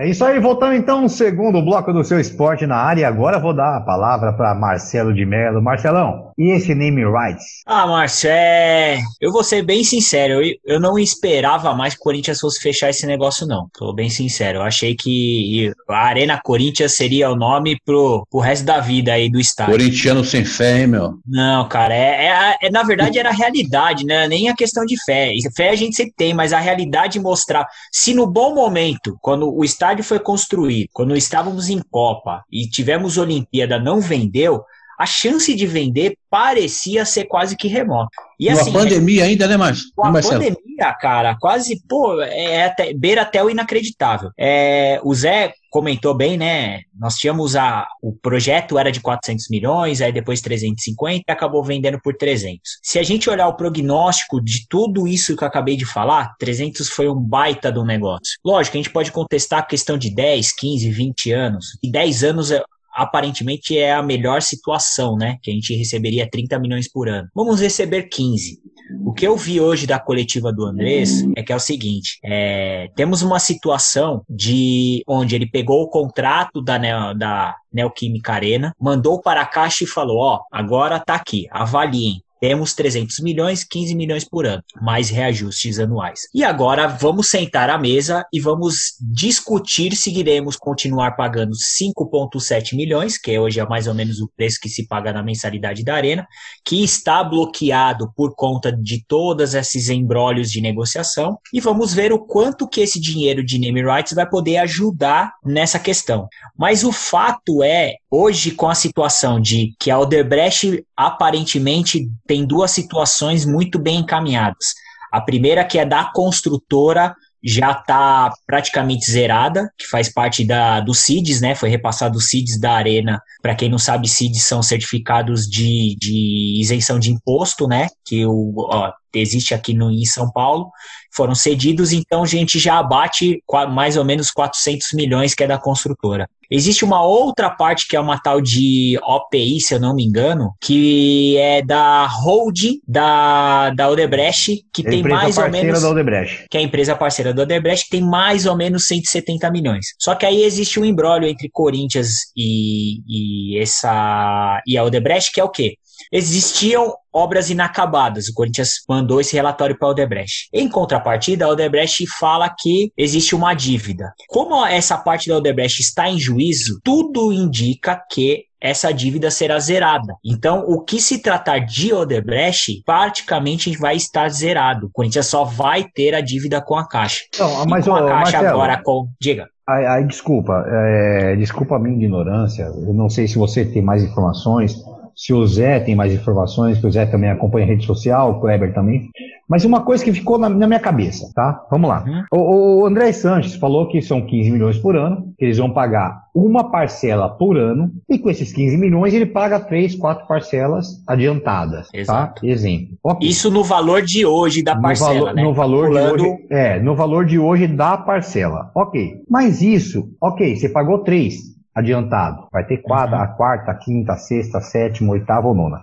É isso aí, voltando então ao segundo bloco do seu esporte na área. Agora vou dar a palavra para Marcelo de Mello. Marcelão, e esse name rights? Ah, Marcelo, eu vou ser bem sincero, eu, eu não esperava mais que o Corinthians fosse fechar esse negócio, não. Tô bem sincero. Eu achei que a Arena Corinthians seria o nome pro, pro resto da vida aí do estádio. Corintiano sem fé, hein, meu? Não, cara, é, é, é na verdade era a realidade, né? Nem a questão de fé. Fé a gente sempre tem, mas a realidade mostrar. Se no bom momento, quando o estádio estádio foi construído, quando estávamos em Copa e tivemos Olimpíada, não vendeu, a chance de vender parecia ser quase que remota. E assim, a pandemia ainda, né, Marcelo? Com a pandemia, cara, quase, pô, é até, beira até o inacreditável. É, o Zé comentou bem, né? Nós tínhamos a. O projeto era de 400 milhões, aí depois 350 e acabou vendendo por 300. Se a gente olhar o prognóstico de tudo isso que eu acabei de falar, 300 foi um baita do negócio. Lógico, a gente pode contestar a questão de 10, 15, 20 anos. E 10 anos é aparentemente é a melhor situação, né? Que a gente receberia 30 milhões por ano. Vamos receber 15. O que eu vi hoje da coletiva do Andrés é que é o seguinte: é, temos uma situação de onde ele pegou o contrato da, da Neoquímica Arena, mandou para a Caixa e falou: Ó, agora tá aqui, avaliem. Temos 300 milhões, 15 milhões por ano, mais reajustes anuais. E agora vamos sentar à mesa e vamos discutir se iremos continuar pagando 5,7 milhões, que hoje é mais ou menos o preço que se paga na mensalidade da Arena, que está bloqueado por conta de todos esses embrólios de negociação, e vamos ver o quanto que esse dinheiro de name rights vai poder ajudar nessa questão. Mas o fato é, hoje com a situação de que a Odebrecht aparentemente tem duas situações muito bem encaminhadas. A primeira que é da construtora já está praticamente zerada, que faz parte da, do CIDs, né? Foi repassado os CIDs da Arena. Para quem não sabe, CIDs são certificados de, de isenção de imposto, né? Que o, ó, existe aqui no, em São Paulo, foram cedidos, então a gente já abate mais ou menos 400 milhões que é da construtora. Existe uma outra parte que é uma tal de OPI, se eu não me engano, que é da holding da, da Odebrecht, que é tem mais ou menos. Da Odebrecht. Que é a empresa parceira da Odebrecht, que tem mais ou menos 170 milhões. Só que aí existe um embrólio entre Corinthians e, e, essa, e a Odebrecht, que é o quê? Existiam obras inacabadas. O Corinthians mandou esse relatório para a Odebrecht. Em contrapartida, a Odebrecht fala que existe uma dívida. Como essa parte da Odebrecht está em juízo, tudo indica que essa dívida será zerada. Então, o que se tratar de Odebrecht, praticamente vai estar zerado. O Corinthians só vai ter a dívida com a Caixa. Não, mas com a Caixa Marcelo, agora com... Diga. Aí, aí desculpa, é, desculpa a minha ignorância. Eu não sei se você tem mais informações se o Zé tem mais informações, que o Zé também acompanha a rede social, o Kleber também. Mas uma coisa que ficou na, na minha cabeça, tá? Vamos lá. Uhum. O, o, André Sanches falou que são 15 milhões por ano, que eles vão pagar uma parcela por ano, e com esses 15 milhões ele paga três, quatro parcelas adiantadas, tá? Exato. tá? Exemplo. Okay. Isso no valor de hoje da parcela, no valor, né? No valor Pulando... de hoje, é, no valor de hoje da parcela. Ok. Mas isso, ok, você pagou três adiantado. Vai ter quadra, uhum. a quarta, a quinta, a sexta, a sétima, a oitava ou nona.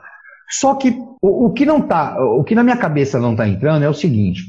Só que o, o, que não tá, o que na minha cabeça não está entrando é o seguinte: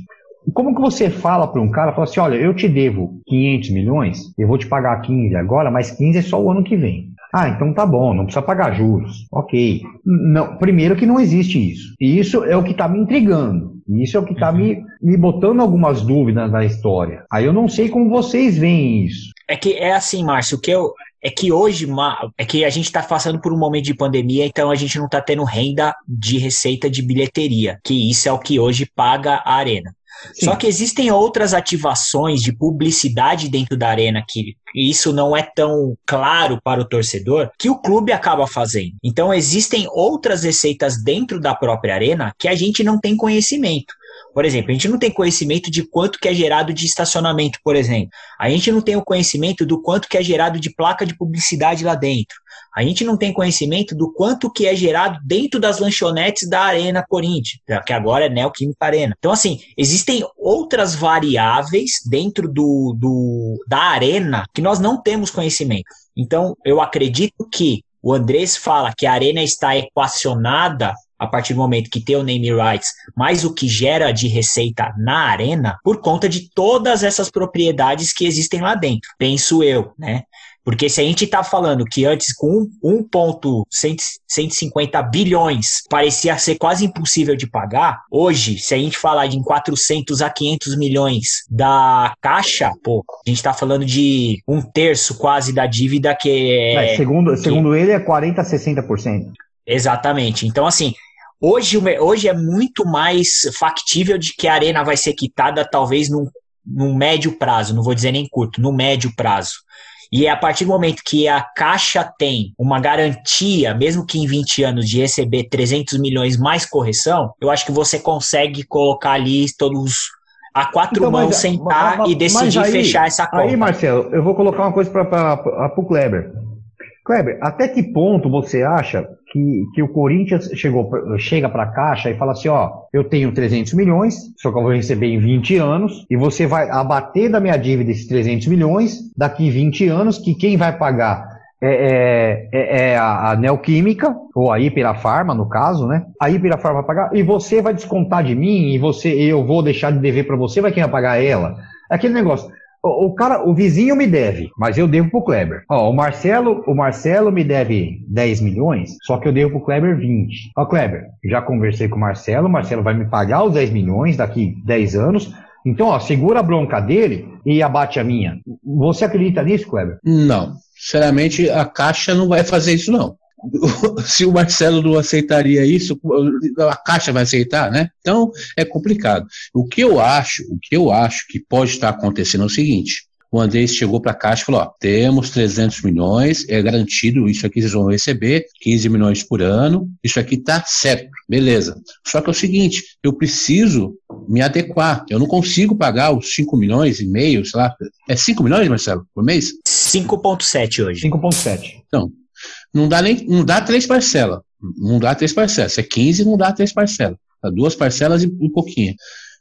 como que você fala para um cara, fala assim, olha, eu te devo 500 milhões, eu vou te pagar 15 agora, mas 15 é só o ano que vem. Ah, então tá bom, não precisa pagar juros. Ok. Não, primeiro que não existe isso. E isso é o que está me intrigando. Isso é o que está uhum. me, me botando algumas dúvidas na história. Aí eu não sei como vocês veem isso. É que é assim, Márcio, que eu, é que hoje é que a gente está passando por um momento de pandemia, então a gente não está tendo renda de receita de bilheteria, que isso é o que hoje paga a arena. Sim. Só que existem outras ativações de publicidade dentro da arena que isso não é tão claro para o torcedor que o clube acaba fazendo. Então existem outras receitas dentro da própria arena que a gente não tem conhecimento. Por exemplo, a gente não tem conhecimento de quanto que é gerado de estacionamento, por exemplo. A gente não tem o conhecimento do quanto que é gerado de placa de publicidade lá dentro. A gente não tem conhecimento do quanto que é gerado dentro das lanchonetes da Arena Corinthians, que agora é Neoquímica Arena. Então, assim, existem outras variáveis dentro do, do, da arena que nós não temos conhecimento. Então, eu acredito que o Andrés fala que a arena está equacionada a partir do momento que tem o name rights, mais o que gera de receita na arena, por conta de todas essas propriedades que existem lá dentro, penso eu, né? Porque se a gente está falando que antes com 1,150 bilhões parecia ser quase impossível de pagar, hoje, se a gente falar de 400 a 500 milhões da caixa, pô, a gente está falando de um terço quase da dívida que é. é segundo, que... segundo ele, é 40 a 60%. Exatamente. Então, assim, Hoje, hoje é muito mais factível de que a arena vai ser quitada, talvez num, num médio prazo, não vou dizer nem curto, no médio prazo. E é a partir do momento que a Caixa tem uma garantia, mesmo que em 20 anos, de receber 300 milhões mais correção, eu acho que você consegue colocar ali todos a quatro então, mãos, mas, sentar mas, e decidir aí, fechar essa conta. Aí, Marcelo, eu vou colocar uma coisa para o Kleber. Kleber, até que ponto você acha que, que o Corinthians chegou, chega para a Caixa e fala assim, ó, eu tenho 300 milhões, só que eu vou receber em 20 anos, e você vai abater da minha dívida esses 300 milhões, daqui 20 anos, que quem vai pagar é, é, é, é a, a, Neoquímica, ou a Hiperafarma, no caso, né? A Hiperafarma vai pagar, e você vai descontar de mim, e você, eu vou deixar de dever para você, vai quem vai pagar ela. É aquele negócio, o, cara, o vizinho me deve, mas eu devo pro Kleber. Ó, o Marcelo, o Marcelo me deve 10 milhões, só que eu devo pro Kleber 20. Ó, Kleber, já conversei com o Marcelo, o Marcelo vai me pagar os 10 milhões daqui 10 anos. Então, ó, segura a bronca dele e abate a minha. Você acredita nisso, Kleber? Não. Sinceramente, a Caixa não vai fazer isso, não. se o Marcelo não aceitaria isso, a Caixa vai aceitar, né? Então é complicado. O que eu acho, o que eu acho que pode estar acontecendo é o seguinte: o Andrés chegou para a Caixa e falou: ó, temos 300 milhões, é garantido, isso aqui vocês vão receber, 15 milhões por ano, isso aqui tá certo, beleza. Só que é o seguinte: eu preciso me adequar, eu não consigo pagar os 5 milhões e meio, sei lá. É 5 milhões, Marcelo, por mês? 5,7 hoje. 5,7. Então, não dá nem não dá três parcelas. Não dá três parcelas. Se é 15, não dá três parcelas. duas parcelas e um pouquinho.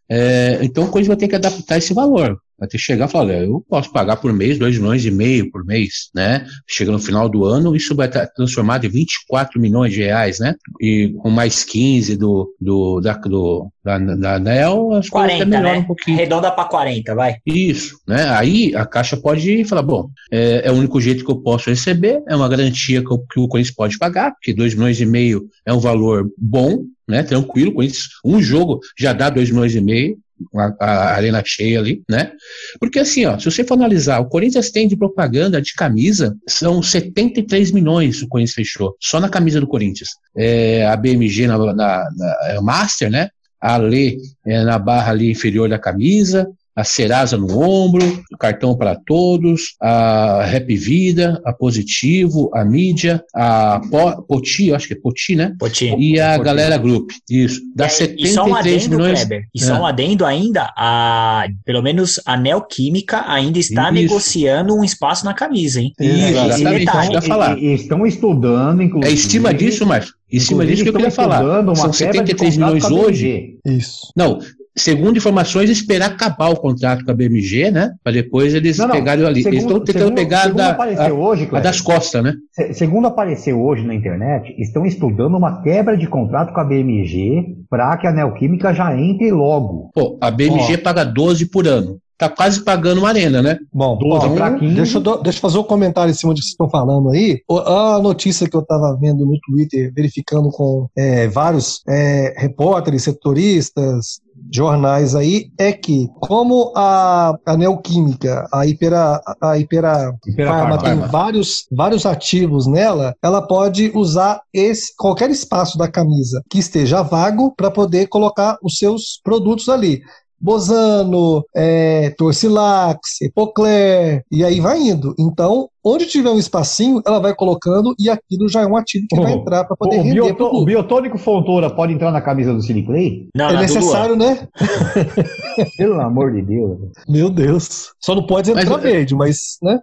É, então o Corinthians vai ter que adaptar esse valor. Vai ter que chegar e falar, olha, eu posso pagar por mês 2 milhões e meio por mês, né? Chega no final do ano, isso vai estar transformado em 24 milhões de reais, né? E com mais 15 do, do, da, do, da, da ANEL, as 40, coisas né? um pouquinho. Redonda para 40, vai. Isso, né? Aí a Caixa pode falar, bom, é, é, o único jeito que eu posso receber, é uma garantia que, eu, que o Corinthians pode pagar, porque 2 milhões e meio é um valor bom, né? Tranquilo, Corinthians, um jogo já dá 2 milhões e meio, a, a, arena cheia ali, né? Porque assim, ó, se você for analisar, o Corinthians tem de propaganda de camisa, são 73 milhões o Corinthians fechou, só na camisa do Corinthians. É, a BMG na, na, na é Master, né? A Lê é, na barra ali inferior da camisa, a Serasa no ombro, o cartão para todos, a Rap Vida, a Positivo, a Mídia, a Poti, acho que é Poti, né? Poti. E a Poti. Galera Group. Isso. Dá é, 73 e só um adendo, milhões. Kleber, e só é. um adendo ainda, a, pelo menos a Neoquímica ainda está Isso. negociando um espaço na camisa, hein? Isso, exatamente. Então, falar. E, estão estudando, inclusive. É em cima disso, Márcio. Em cima disso que eu queria falar. São 73 milhões hoje. Isso. Não, segundo informações, esperar acabar o contrato com a BMG, né? Para depois eles não, não, pegarem ali. Segundo, eles estão tentando segundo, pegar segundo da, a, hoje, a das costas, né? Segundo apareceu hoje na internet, estão estudando uma quebra de contrato com a BMG para que a Neoquímica já entre logo. Pô, a BMG Ó. paga 12 por ano. Tá quase pagando uma arena, né? Bom, 12 ó, deixa, eu, deixa eu fazer um comentário em cima do que vocês estão falando aí. A notícia que eu estava vendo no Twitter, verificando com é, vários é, repórteres, setoristas, jornais aí é que, como a, a Neoquímica, a Ipera, a Ipera, Ipera Pharma, tem vários, vários ativos nela, ela pode usar esse, qualquer espaço da camisa que esteja vago para poder colocar os seus produtos ali. Bosano, é, Torcilax, Epocler, e aí vai indo. Então, onde tiver um espacinho, ela vai colocando e aquilo já é um ativo que oh, vai entrar para poder oh, render. O, bioto, o biotônico Fontoura pode entrar na camisa do Siliclay? Não, é necessário, né? Pelo amor de Deus. Meu Deus. Só não pode entrar mas, verde, mas, né?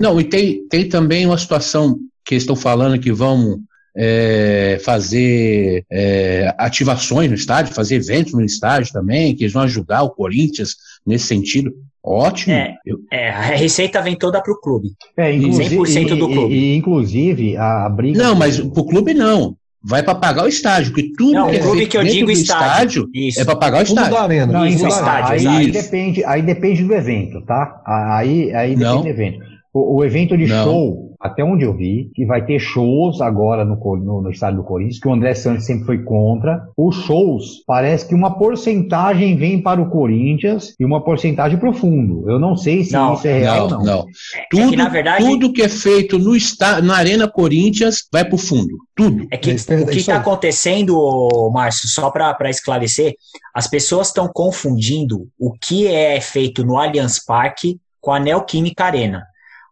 Não, e tem, tem também uma situação que estão falando que vão é, fazer é, ativações no estádio, fazer eventos no estádio também, que eles vão ajudar o Corinthians nesse sentido. Ótimo. É, é a receita vem toda para o clube. É, 100% do clube. E, e, inclusive, a briga. Não, mas para o clube não. Vai para pagar o estádio, porque tudo não, que é clube que eu digo estádio, estádio é para pagar o estádio. Arena. Não, isso, estádio, aí, aí, depende, aí depende do evento, tá? Aí, aí depende não. do evento. O, o evento de não. show, até onde eu vi, que vai ter shows agora no, no, no, estádio do Corinthians, que o André Santos sempre foi contra. Os shows, parece que uma porcentagem vem para o Corinthians e uma porcentagem para o fundo. Eu não sei se não, isso é real não. Não, não. Tudo, é que, na verdade, tudo que é feito no está, na Arena Corinthians vai para o fundo. Tudo. É que é o que está acontecendo, Márcio, só para esclarecer, as pessoas estão confundindo o que é feito no Allianz Parque com a Neoquímica Arena.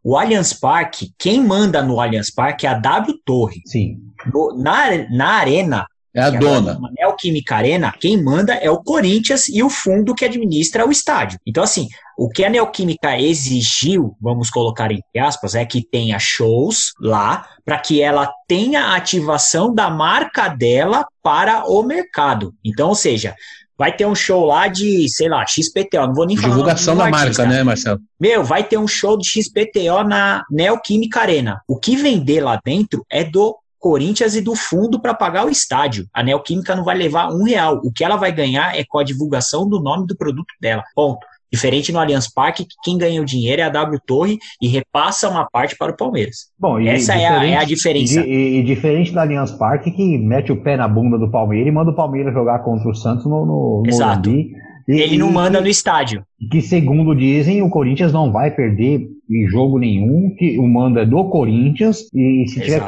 O Allianz Parque, quem manda no Allianz Parque é a W Torre. Sim. No, na, na arena, é a dona. É o Química Arena, quem manda é o Corinthians e o fundo que administra o estádio. Então, assim, o que a Neoquímica exigiu, vamos colocar entre aspas, é que tenha shows lá para que ela tenha ativação da marca dela para o mercado. Então, ou seja, vai ter um show lá de, sei lá, XPTO, não vou nem falar. Divulgação da marca, né, Marcelo? Meu, vai ter um show de XPTO na Neoquímica Arena. O que vender lá dentro é do Corinthians e do fundo para pagar o estádio. A Neoquímica não vai levar um real. O que ela vai ganhar é com a divulgação do nome do produto dela. Ponto. Diferente no Allianz Parque, que quem ganha o dinheiro é a W Torre e repassa uma parte para o Palmeiras. Bom, Essa é a, é a, diferença. E, e, diferente do Allianz Parque, que mete o pé na bunda do Palmeiras e manda o Palmeiras jogar contra o Santos no, no Exato. Morumbi. E, Ele não manda no estádio. Que, segundo dizem, o Corinthians não vai perder em jogo nenhum, que o mando é do Corinthians, e se tiver.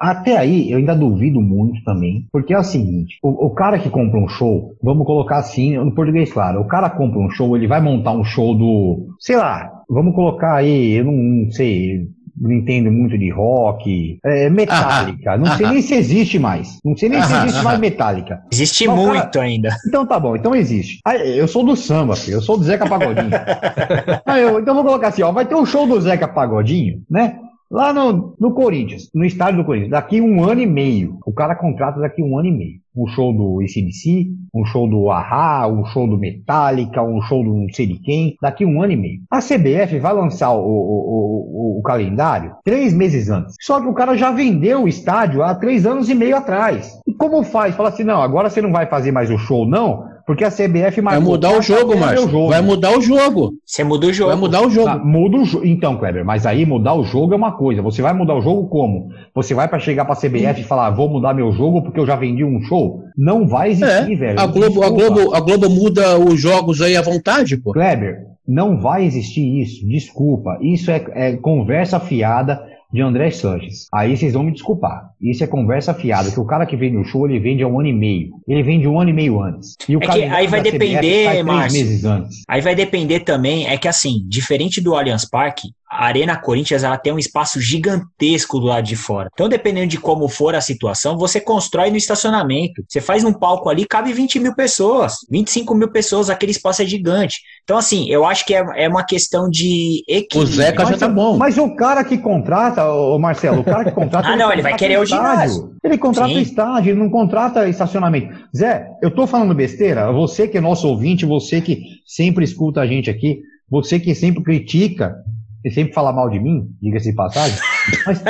Até aí, eu ainda duvido muito também, porque é o seguinte: o, o, cara que compra um show, vamos colocar assim, no português, claro, o cara compra um show, ele vai montar um show do. Sei lá, vamos colocar aí, eu não, não sei, não entendo muito de rock. É, metálica. não sei nem se existe mais. Não sei nem se existe mais metálica. Existe então, muito cara, ainda. Então tá bom, então existe. eu sou do samba, filho. Eu sou do Zeca Pagodinho. eu, então vou colocar assim, ó. Vai ter um show do Zeca Pagodinho, né? Lá no, no Corinthians, no estádio do Corinthians, daqui um ano e meio. O cara contrata daqui um ano e meio. Um show do ACDC, um show do Ahá, um show do Metallica, um show do não sei de quem, daqui um ano e meio. A CBF vai lançar o, o, o, o calendário três meses antes. Só que o cara já vendeu o estádio há três anos e meio atrás. E como faz? Fala assim, não, agora você não vai fazer mais o show, não, porque a CBF marcou. Vai mudar o jogo, Márcio. Vai mudar o jogo. Você muda o jogo. Vai mudar o jogo. Ah, muda o jogo. Então, Kleber, mas aí mudar o jogo é uma coisa. Você vai mudar o jogo como? Você vai para chegar para a CBF e falar, vou mudar meu jogo porque eu já vendi um show? Não vai existir, é. velho. A Globo, a, Globo, a Globo muda os jogos aí à vontade, pô. Kleber, não vai existir isso. Desculpa. Isso é, é conversa fiada de André Sanches. Aí vocês vão me desculpar. Isso é conversa fiada, que o cara que vende o show, ele vende há um ano e meio. Ele vende um ano e meio antes. E o é que aí vai depender, Márcio. Aí vai depender também, é que assim, diferente do Allianz Parque, a Arena Corinthians ela tem um espaço gigantesco do lado de fora. Então, dependendo de como for a situação, você constrói no estacionamento. Você faz um palco ali, cabe 20 mil pessoas, 25 mil pessoas, aquele espaço é gigante. Então, assim, eu acho que é, é uma questão de equilíbrio. O Zeca já tá bom. Mas o cara que contrata, o Marcelo, o cara que contrata. ah, não, ele vai querer o ginásio. Ele contrata Sim. o estádio, ele não contrata estacionamento. Zé, eu tô falando besteira? Você que é nosso ouvinte, você que sempre escuta a gente aqui, você que sempre critica você sempre fala mal de mim, diga-se de passagem. Mas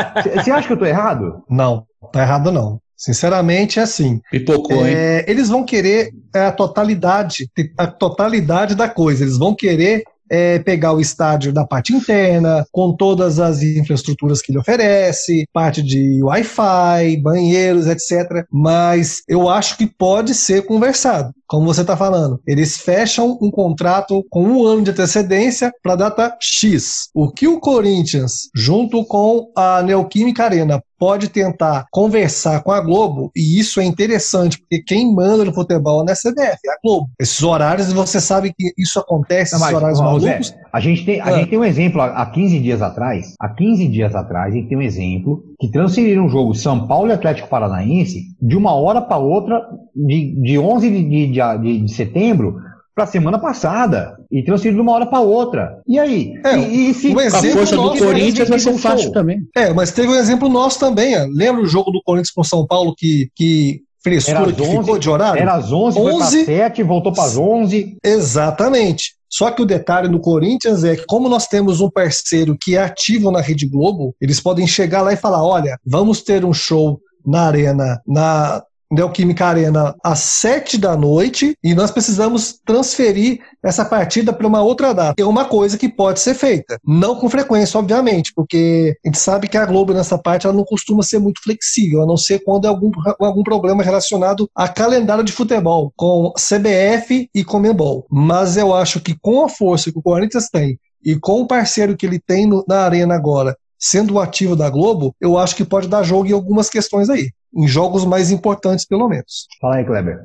você acha que eu tô errado? Não, tá errado não. Sinceramente, é assim. Pipocou, é, eles vão querer a totalidade, a totalidade da coisa. Eles vão querer é, pegar o estádio da parte interna, com todas as infraestruturas que ele oferece, parte de Wi-Fi, banheiros, etc. Mas eu acho que pode ser conversado como você está falando. Eles fecham um contrato com um ano de antecedência para a data X. O que o Corinthians, junto com a Neoquímica Arena, pode tentar conversar com a Globo, e isso é interessante, porque quem manda no futebol não é a CBF, é a Globo. Esses horários, você sabe que isso acontece, não, esses mas, horários malucos. Zé, a, gente tem, a ah. gente tem um exemplo, há 15 dias atrás, há 15 dias atrás, a gente tem um exemplo que transferiram um jogo São Paulo e Atlético Paranaense de uma hora para outra, de, de 11 de, de, de, setembro para semana passada e transferido de uma hora para outra. E aí? É, e, e se, a força do Corinthians vai ser fácil também. É, mas teve um exemplo nosso também. Ó. Lembra o jogo do Corinthians com São Paulo que, que frescura que 11, ficou de horário? Era às 11, 11 foi para 7, voltou para as 11. Exatamente. Só que o detalhe do Corinthians é que, como nós temos um parceiro que é ativo na Rede Globo, eles podem chegar lá e falar: olha, vamos ter um show na arena na Neoquímica Arena às sete da noite e nós precisamos transferir essa partida para uma outra data. É uma coisa que pode ser feita, não com frequência, obviamente, porque a gente sabe que a Globo nessa parte ela não costuma ser muito flexível, a não ser quando é algum, algum problema relacionado a calendário de futebol, com CBF e Comembol. Mas eu acho que com a força que o Corinthians tem e com o parceiro que ele tem no, na arena agora, sendo o ativo da Globo, eu acho que pode dar jogo em algumas questões aí em jogos mais importantes, pelo menos. Fala aí, Kleber.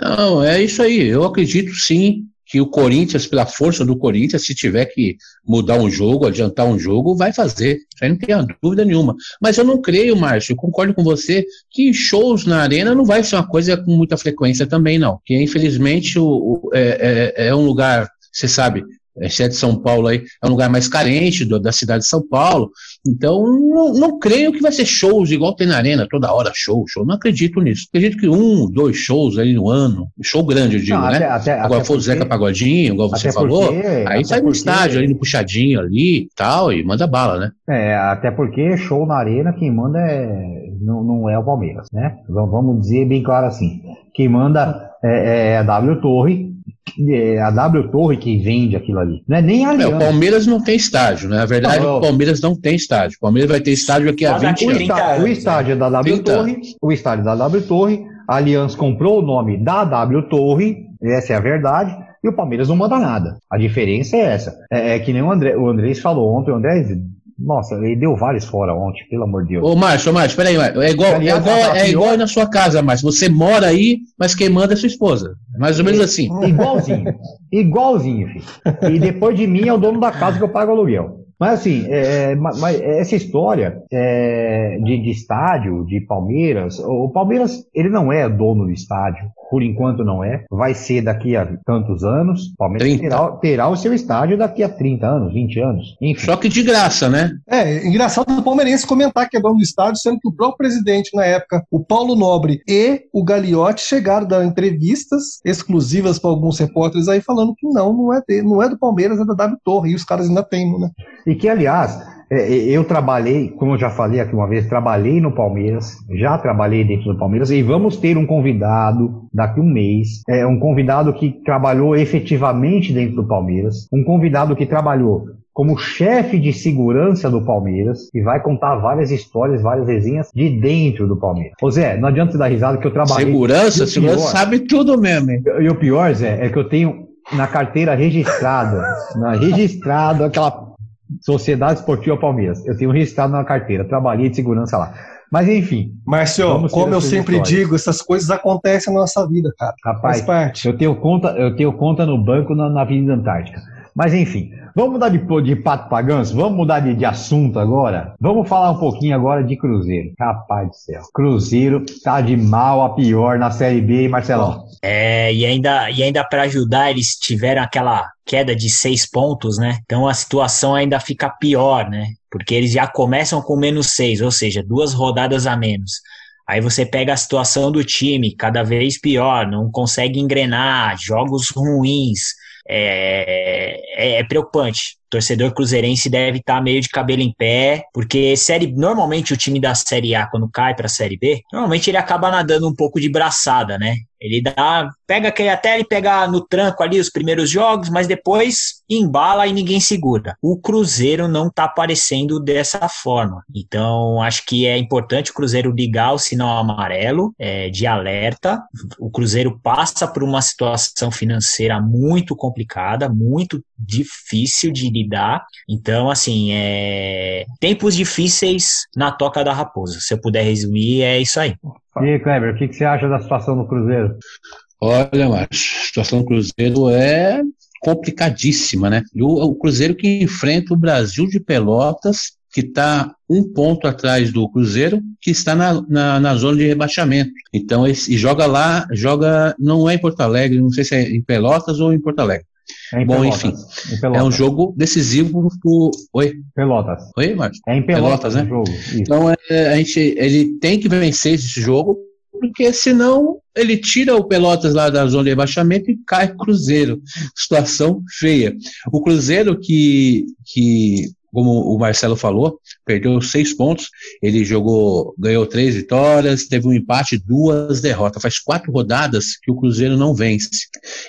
Não, é isso aí. Eu acredito sim que o Corinthians, pela força do Corinthians, se tiver que mudar um jogo, adiantar um jogo, vai fazer. Isso aí não tem dúvida nenhuma. Mas eu não creio, Márcio, concordo com você, que shows na arena não vai ser uma coisa com muita frequência também, não. Que infelizmente o, o é, é, é um lugar, você sabe, exceto São Paulo aí, é um lugar mais carente do, da cidade de São Paulo. Então, não, não, creio que vai ser shows igual tem na arena, toda hora show, show. Não acredito nisso. Acredito que um, dois shows aí no ano, show grande, eu digo, não, né? Até, até, Agora até for o Zeca Pagodinho, igual você falou, porque, aí sai no estádio, ali no puxadinho ali e tal, e manda bala, né? É, até porque show na arena, quem manda é, não, não é o Palmeiras, né? Vamos dizer bem claro assim. Quem manda é, é a W Torre, é a W Torre que vende aquilo ali. Não é nem a Aliança. É, o Palmeiras não tem estádio, né? A verdade não, é que o Palmeiras não tem estádio. O Palmeiras vai ter estádio aqui a 20 anos. O estádio é da W Torre, o estádio da W Torre, a Aliança comprou o nome da W Torre, essa é a verdade, e o Palmeiras não manda nada. A diferença é essa. É, é que nem o André, o Andrés falou ontem, o André nossa, ele deu vários fora ontem, pelo amor de Deus. Ô, Márcio, Márcio, peraí, É igual, é igual, é igual na sua casa, Márcio. Você mora aí, mas quem manda é sua esposa. É mais ou menos assim. Igualzinho. Igualzinho, filho. E depois de mim é o dono da casa que eu pago aluguel. Mas assim, é, mas essa história é, de, de, estádio, de Palmeiras, o Palmeiras ele não é dono do estádio, por enquanto não é. Vai ser daqui a tantos anos. O Palmeiras terá, terá, o seu estádio daqui a 30 anos, 20 anos. Enfim. Só que de graça, né? É, engraçado o palmeirense comentar que é dono do estádio, sendo que o próprio presidente na época, o Paulo Nobre e o Gagliotti chegaram a dar entrevistas exclusivas para alguns repórteres aí falando que não, não é, de, não é do Palmeiras, é da W Torre, e os caras ainda têm, né? E que, aliás, é, eu trabalhei, como eu já falei aqui uma vez, trabalhei no Palmeiras, já trabalhei dentro do Palmeiras, e vamos ter um convidado daqui um mês, é um convidado que trabalhou efetivamente dentro do Palmeiras, um convidado que trabalhou como chefe de segurança do Palmeiras e vai contar várias histórias, várias resenhas de dentro do Palmeiras. Ô Zé, não adianta você dar risada que eu trabalhei. Segurança? Segurança sabe tudo mesmo. Hein? E o pior, Zé, é que eu tenho na carteira registrada, na registrado aquela Sociedade Esportiva Palmeiras. Eu tenho registrado na carteira, trabalhei de segurança lá. Mas enfim. Márcio, como eu sempre histórias. digo, essas coisas acontecem na nossa vida, cara. Rapaz, Faz parte. Eu tenho conta, eu tenho conta no banco na, na Avenida Antártica. Mas enfim, vamos mudar de, de pato ganso? Vamos mudar de, de, assunto agora? Vamos falar um pouquinho agora de Cruzeiro. Rapaz do céu. Cruzeiro tá de mal a pior na Série B, Marcelão? É, e ainda, e ainda para ajudar, eles tiveram aquela queda de seis pontos, né? Então a situação ainda fica pior, né? Porque eles já começam com menos seis, ou seja, duas rodadas a menos. Aí você pega a situação do time, cada vez pior, não consegue engrenar, jogos ruins, é, é, é preocupante torcedor cruzeirense deve estar tá meio de cabelo em pé, porque série, normalmente o time da Série A, quando cai para a Série B, normalmente ele acaba nadando um pouco de braçada, né? Ele dá, pega que até ele pega no tranco ali os primeiros jogos, mas depois embala e ninguém segura. O Cruzeiro não tá aparecendo dessa forma. Então, acho que é importante o Cruzeiro ligar o sinal amarelo é, de alerta. O Cruzeiro passa por uma situação financeira muito complicada, muito difícil de lidar. Então, assim, é tempos difíceis na toca da raposa. Se eu puder resumir, é isso aí. E aí, Kleber, o que, que você acha da situação do Cruzeiro? Olha, Márcio, a situação do Cruzeiro é complicadíssima, né? O, o Cruzeiro que enfrenta o Brasil de Pelotas, que está um ponto atrás do Cruzeiro, que está na, na, na, zona de rebaixamento. Então, esse, e joga lá, joga, não é em Porto Alegre, não sei se é em Pelotas ou em Porto Alegre. É Bom, Pelotas. enfim, é um jogo decisivo pro. Oi? Pelotas. Oi, Márcio? É em Pelotas, Pelotas né? Jogo. Então, é, a gente, ele tem que vencer esse jogo, porque senão ele tira o Pelotas lá da zona de rebaixamento e cai Cruzeiro. Situação feia. O Cruzeiro que, que como o Marcelo falou, perdeu seis pontos. Ele jogou, ganhou três vitórias, teve um empate, duas derrotas. Faz quatro rodadas que o Cruzeiro não vence.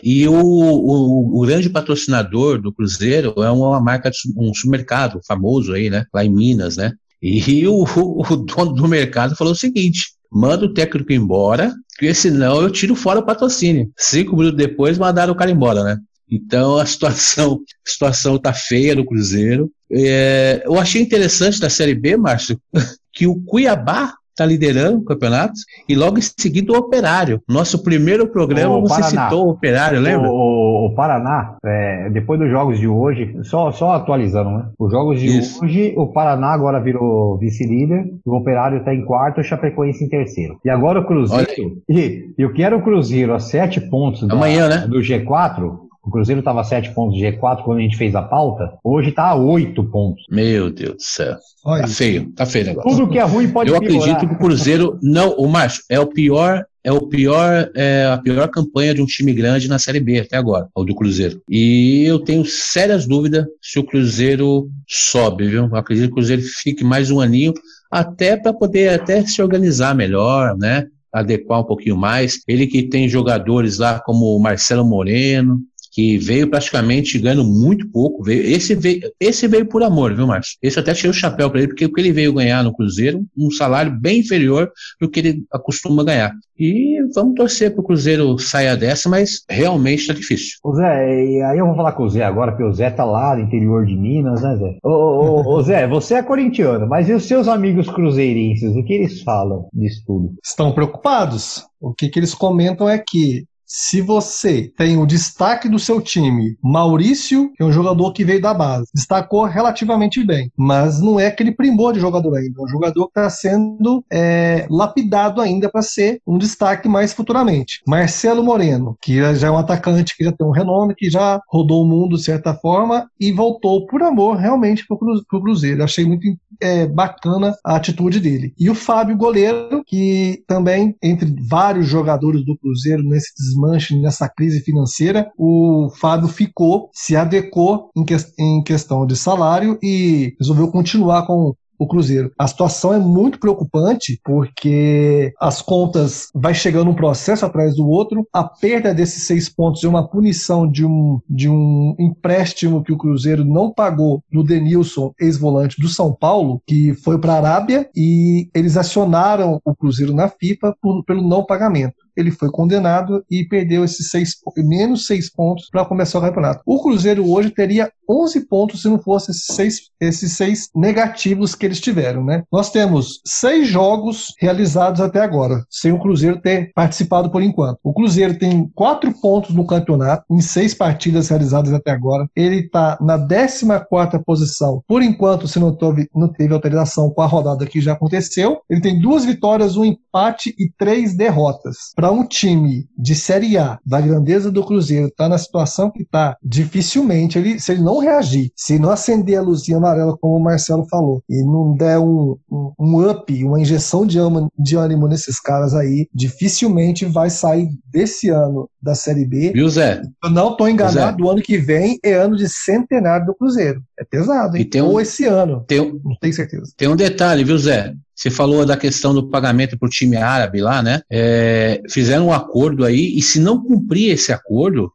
E o, o, o grande patrocinador do Cruzeiro é uma marca, um supermercado famoso aí, né? Lá em Minas, né? E o, o dono do mercado falou o seguinte: manda o técnico embora, porque senão eu tiro fora o patrocínio. Cinco minutos depois mandaram o cara embora, né? Então a situação, a situação tá feia no Cruzeiro. É, eu achei interessante da Série B, Márcio, que o Cuiabá está liderando o campeonato e logo em seguida o Operário. Nosso primeiro programa o você Paraná. citou o Operário, lembra? O, o Paraná, é, depois dos jogos de hoje, só, só atualizando, né? Os jogos de Isso. hoje, o Paraná agora virou vice-líder, o Operário está em quarto, o Chapecoense em terceiro. E agora o Cruzeiro, e eu quero o Cruzeiro a sete pontos Amanhã, da, né? do G4, o Cruzeiro estava a 7 pontos de G4 quando a gente fez a pauta. Hoje está a 8 pontos. Meu Deus do céu. Olha tá feio, tá feio o negócio. Tudo que é ruim pode Eu piorar. acredito que o Cruzeiro não, o Márcio, é o pior é o pior, é a pior campanha de um time grande na Série B até agora, o do Cruzeiro. E eu tenho sérias dúvidas se o Cruzeiro sobe, viu? Eu acredito que o Cruzeiro fique mais um aninho, até para poder até se organizar melhor, né? Adequar um pouquinho mais. Ele que tem jogadores lá como o Marcelo Moreno, que veio praticamente ganhando muito pouco. Veio, esse, veio, esse veio por amor, viu, Márcio? Esse até tirei o chapéu para ele, porque o que ele veio ganhar no Cruzeiro, um salário bem inferior do que ele acostuma ganhar. E vamos torcer para o Cruzeiro saia dessa, mas realmente está difícil. O Zé, e aí eu vou falar com o Zé agora, porque o Zé tá lá no interior de Minas, né, Zé? Ô, ô, ô, Zé, você é corintiano, mas e os seus amigos cruzeirenses, o que eles falam disso tudo? Estão preocupados. O que, que eles comentam é que se você tem o destaque do seu time, Maurício, que é um jogador que veio da base, destacou relativamente bem, mas não é aquele primor de jogador ainda. É um jogador que está sendo é, lapidado ainda para ser um destaque mais futuramente. Marcelo Moreno, que já é um atacante que já tem um renome, que já rodou o mundo de certa forma e voltou por amor realmente para o Cruzeiro. Achei muito é, bacana a atitude dele. E o Fábio Goleiro, que também, entre vários jogadores do Cruzeiro nesse desmanche, nessa crise financeira, o Fábio ficou, se adequou em, que, em questão de salário e resolveu continuar com o Cruzeiro. A situação é muito preocupante porque as contas vai chegando um processo atrás do outro, a perda desses seis pontos é uma punição de um, de um empréstimo que o Cruzeiro não pagou no Denilson, ex-volante do São Paulo, que foi para a Arábia e eles acionaram o Cruzeiro na FIFA por, pelo não pagamento ele foi condenado e perdeu esses seis, menos seis pontos para começar o campeonato. O Cruzeiro hoje teria 11 pontos se não fosse esses seis, esses seis negativos que eles tiveram, né? Nós temos seis jogos realizados até agora, sem o Cruzeiro ter participado por enquanto. O Cruzeiro tem quatro pontos no campeonato, em seis partidas realizadas até agora. Ele está na 14 posição, por enquanto, se não teve, não teve alteração com a rodada que já aconteceu. Ele tem duas vitórias, um empate e três derrotas. Para um time de Série A, da grandeza do Cruzeiro, tá na situação que tá, dificilmente ele, se ele não reagir, se não acender a luzinha amarela, como o Marcelo falou, e não der um, um, um up, uma injeção de, ânimo, de ânimo nesses caras aí, dificilmente vai sair desse ano da Série B. Viu, Zé? Eu não estou enganado, o ano que vem é ano de centenário do Cruzeiro. É pesado, hein? Um, Ou esse ano. Tem um, não tenho certeza. Tem um detalhe, viu, Zé? Você falou da questão do pagamento para o time árabe lá, né? É, fizeram um acordo aí, e se não cumprir esse acordo,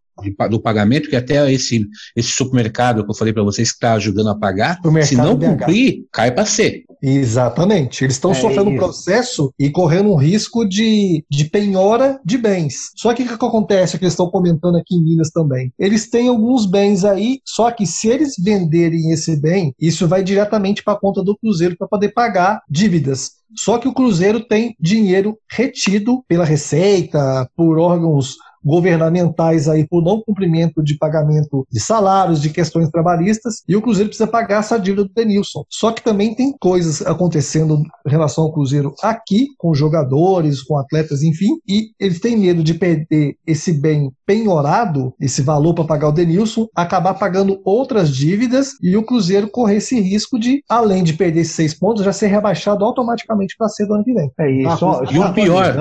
do pagamento, que até esse, esse supermercado que eu falei para vocês que está ajudando a pagar, se não cumprir, cai para C. Exatamente. Eles estão é sofrendo um processo e correndo um risco de, de penhora de bens. Só que o que, que acontece, que eles estão comentando aqui em Minas também? Eles têm alguns bens aí, só que se eles venderem esse bem, isso vai diretamente para a conta do Cruzeiro para poder pagar dívidas. Só que o Cruzeiro tem dinheiro retido pela Receita, por órgãos governamentais aí por não cumprimento de pagamento de salários, de questões trabalhistas, e o Cruzeiro precisa pagar essa dívida do Denilson. Só que também tem coisas acontecendo em relação ao Cruzeiro aqui, com jogadores, com atletas, enfim, e eles têm medo de perder esse bem penhorado, esse valor para pagar o Denilson, acabar pagando outras dívidas e o Cruzeiro correr esse risco de, além de perder esses seis pontos, já ser rebaixado automaticamente para ser do ano que vem. É isso. Tá, e o pior.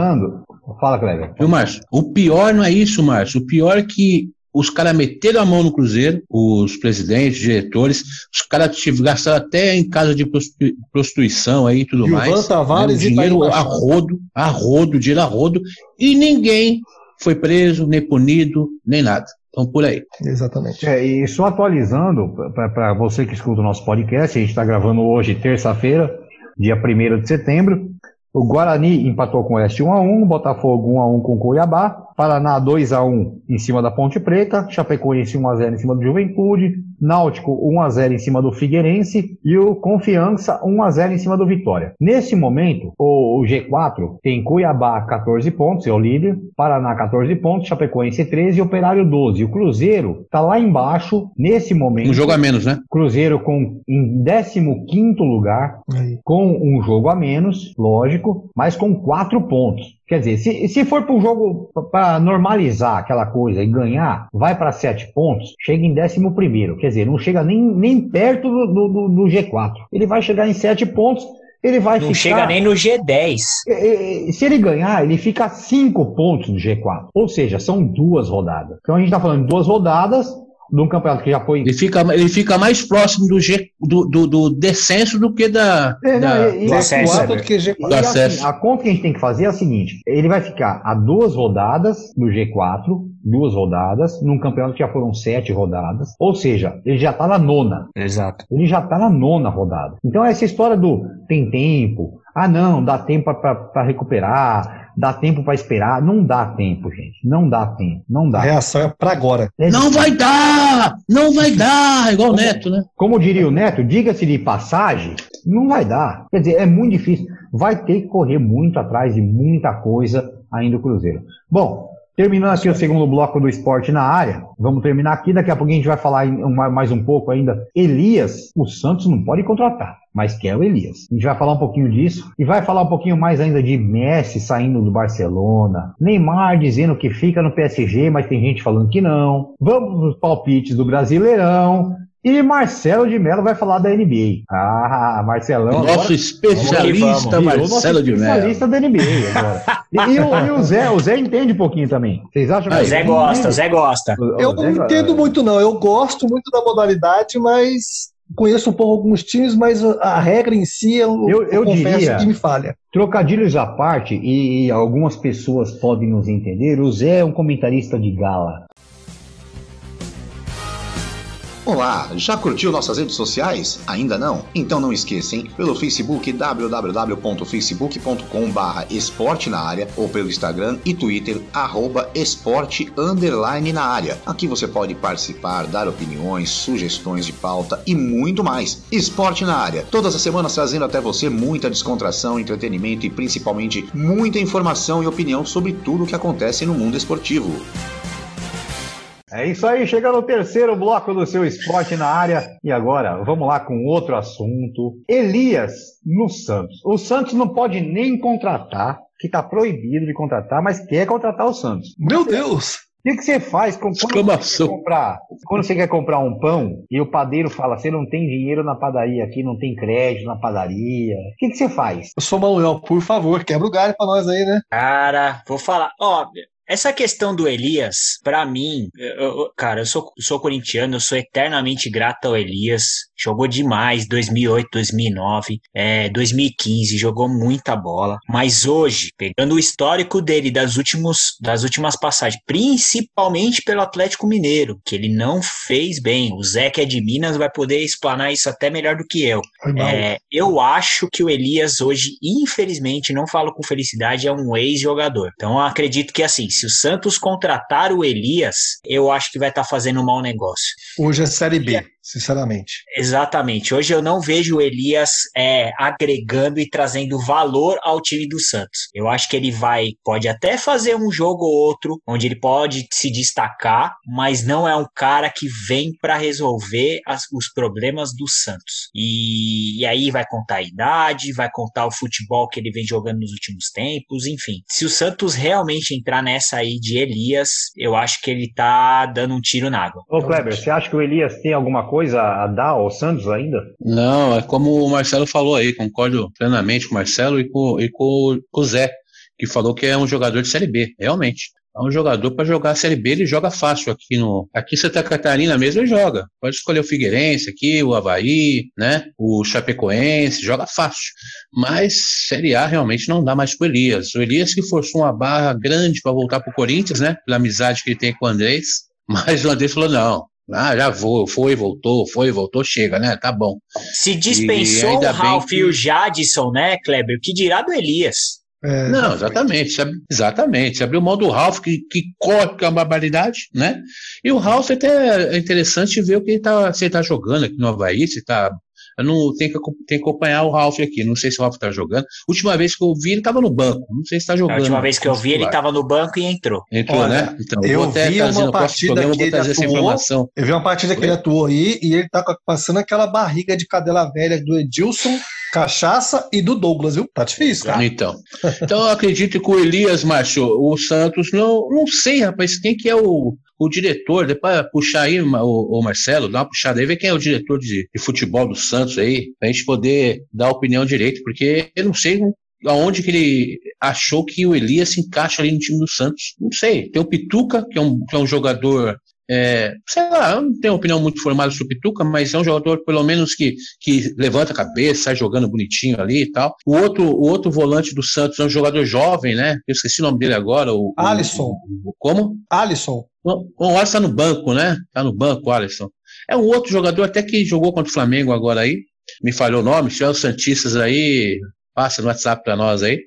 Fala, Cleber. Viu, Márcio? O pior não é isso, Márcio. O pior é que os caras meteram a mão no Cruzeiro, os presidentes, diretores, os caras gastaram até em casa de prostituição aí e tudo e mais. Tavares né, dinheiro a rodo, a rodo, dinheiro a rodo, e ninguém foi preso, nem punido, nem nada. Então, por aí. Exatamente. É, e só atualizando, para você que escuta o nosso podcast, a gente está gravando hoje, terça-feira, dia 1 de setembro. O Guarani empatou com o Oeste 1x1, Botafogo 1x1 com o Cuiabá, Paraná 2x1 em cima da Ponte Preta, Chapecoense 1x0 em cima do Juventude, Náutico 1x0 em cima do Figueirense e o Confiança 1x0 em cima do Vitória. Nesse momento, o, G4 tem Cuiabá 14 pontos, é o líder, Paraná 14 pontos, Chapecoense 13 e Operário 12. O Cruzeiro tá lá embaixo, nesse momento. Um jogo a menos, né? Cruzeiro com, em 15 lugar, Aí. com um jogo a menos, lógico, mas com 4 pontos. Quer dizer, se, se for para um jogo para normalizar aquela coisa e ganhar, vai para sete pontos, chega em décimo primeiro. Quer dizer, não chega nem, nem perto do, do, do G4. Ele vai chegar em sete pontos, ele vai não ficar. chega nem no G10. Se ele ganhar, ele fica a cinco pontos no G4. Ou seja, são duas rodadas. Então a gente está falando de duas rodadas de um campeonato que já foi. Ele fica, ele fica mais próximo do, G, do, do, do descenso do que da. É, da não, do acesso. Do que G4. Do assim, a conta que a gente tem que fazer é a seguinte: ele vai ficar a duas rodadas no G4, duas rodadas, num campeonato que já foram sete rodadas. Ou seja, ele já está na nona. Exato. Ele já está na nona rodada. Então, essa história do tem tempo, ah, não, dá tempo para recuperar Dá tempo para esperar? Não dá tempo, gente. Não dá tempo. Não dá. A reação é para agora. É não vai dar! Não vai dar! Igual como, o Neto, né? Como diria o Neto, diga-se de passagem, não vai dar. Quer dizer, é muito difícil. Vai ter que correr muito atrás de muita coisa ainda o Cruzeiro. Bom, Terminando aqui o segundo bloco do esporte na área, vamos terminar aqui, daqui a pouco a gente vai falar mais um pouco ainda. Elias, o Santos não pode contratar, mas quer o Elias. A gente vai falar um pouquinho disso e vai falar um pouquinho mais ainda de Messi saindo do Barcelona, Neymar dizendo que fica no PSG, mas tem gente falando que não. Vamos nos palpites do Brasileirão, e Marcelo de Mello vai falar da NBA. Ah, Marcelão. Nosso agora, especialista vamos, Marcelo de Mello. Especialista da NBA agora. e, e, o, e, o, Zé, o Zé entende um pouquinho também. Vocês acham que. O Zé gosta, o Zé gosta. eu não entendo muito, não. Eu gosto muito da modalidade, mas conheço um pouco alguns times, mas a regra em si eu, eu, eu, eu diria, que me falha. Trocadilhos à parte, e, e algumas pessoas podem nos entender, o Zé é um comentarista de gala. Olá, já curtiu nossas redes sociais? Ainda não? Então não esqueça, hein? Pelo Facebook www.facebook.com barra esporte na área ou pelo Instagram e Twitter arroba esporte underline na área. Aqui você pode participar, dar opiniões, sugestões de pauta e muito mais. Esporte na área, todas as semanas trazendo até você muita descontração, entretenimento e principalmente muita informação e opinião sobre tudo o que acontece no mundo esportivo. É isso aí, chega no terceiro bloco do seu esporte na área. E agora, vamos lá com outro assunto. Elias no Santos. O Santos não pode nem contratar, que está proibido de contratar, mas quer contratar o Santos. Meu Deus! O que, que, você faz quando você, quer comprar, quando você quer comprar um pão e o padeiro fala, você não tem dinheiro na padaria aqui, não tem crédito na padaria. O que, que você faz? Eu sou Manuel, por favor, quebra o galho pra nós aí, né? Cara, vou falar, ó, essa questão do Elias, para mim, eu, eu, cara, eu sou, sou corintiano, eu sou eternamente grato ao Elias. Jogou demais 2008, 2009, é, 2015, jogou muita bola. Mas hoje, pegando o histórico dele das, últimos, das últimas passagens, principalmente pelo Atlético Mineiro, que ele não fez bem. O Zé, que é de Minas, vai poder explanar isso até melhor do que eu. É, eu acho que o Elias hoje, infelizmente, não falo com felicidade, é um ex-jogador. Então eu acredito que assim, se o Santos contratar o Elias, eu acho que vai estar tá fazendo um mau negócio. Hoje é Série B sinceramente. Exatamente. Hoje eu não vejo o Elias é, agregando e trazendo valor ao time do Santos. Eu acho que ele vai, pode até fazer um jogo ou outro, onde ele pode se destacar, mas não é um cara que vem para resolver as, os problemas do Santos. E, e aí vai contar a idade, vai contar o futebol que ele vem jogando nos últimos tempos, enfim. Se o Santos realmente entrar nessa aí de Elias, eu acho que ele tá dando um tiro na água. Ô Kleber, você acha que o Elias tem alguma coisa coisa a dar ao Santos ainda? Não, é como o Marcelo falou aí, concordo plenamente com o Marcelo e com, e com, com o Zé, que falou que é um jogador de Série B, realmente. É um jogador para jogar a Série B, ele joga fácil aqui no. Aqui Santa Catarina mesmo ele joga. Pode escolher o Figueirense aqui, o Havaí, né? O Chapecoense, joga fácil. Mas Série A realmente não dá mais pro Elias. O Elias que forçou uma barra grande para voltar pro Corinthians, né? Pela amizade que ele tem com o Andrés. Mas o Andrés falou: não, ah, já vou, foi, voltou, foi, voltou, chega, né? Tá bom. Se dispensou o Ralf que... e o Jadson, né, Kleber? O que dirá do Elias? É, não, exatamente, exatamente. Abriu mão do Ralf, que, que corre com a barbaridade, né? E o Ralf até é interessante ver o que ele tá, se ele tá jogando aqui no Havaí, se tá eu não tenho que, tenho que acompanhar o Ralf aqui. Não sei se o Ralf tá jogando. Última vez que eu vi, ele tava no banco. Não sei se tá jogando. A última vez que eu vi, ele tava no banco e entrou. Entrou, Olha, né? Então, eu, eu vi uma partida que ele atuou, Eu vi uma partida que ele atuou aí e ele tá passando aquela barriga de cadela velha do Edilson Cachaça e do Douglas, viu? Tá difícil, cara. Então, então eu acredito que o Elias, macho, o Santos, não, não sei, rapaz, quem que é o, o diretor, depois puxar aí o, o, Marcelo, dá uma puxada aí, ver quem é o diretor de, de, futebol do Santos aí, pra gente poder dar a opinião direito, porque eu não sei aonde que ele achou que o Elias se encaixa ali no time do Santos. Não sei. Tem o Pituca, que é um, que é um jogador é, sei lá, eu não tenho opinião muito formada sobre o Pituca, mas é um jogador, pelo menos, que, que levanta a cabeça, sai jogando bonitinho ali e tal. O outro, o outro volante do Santos é um jogador jovem, né? Eu esqueci o nome dele agora. O, Alisson. O, o, como? Alisson. O, o Alisson tá no banco, né? Tá no banco, o Alisson. É um outro jogador até que jogou contra o Flamengo agora aí. Me falhou o nome, se tiver os Santistas aí, passa no WhatsApp para nós aí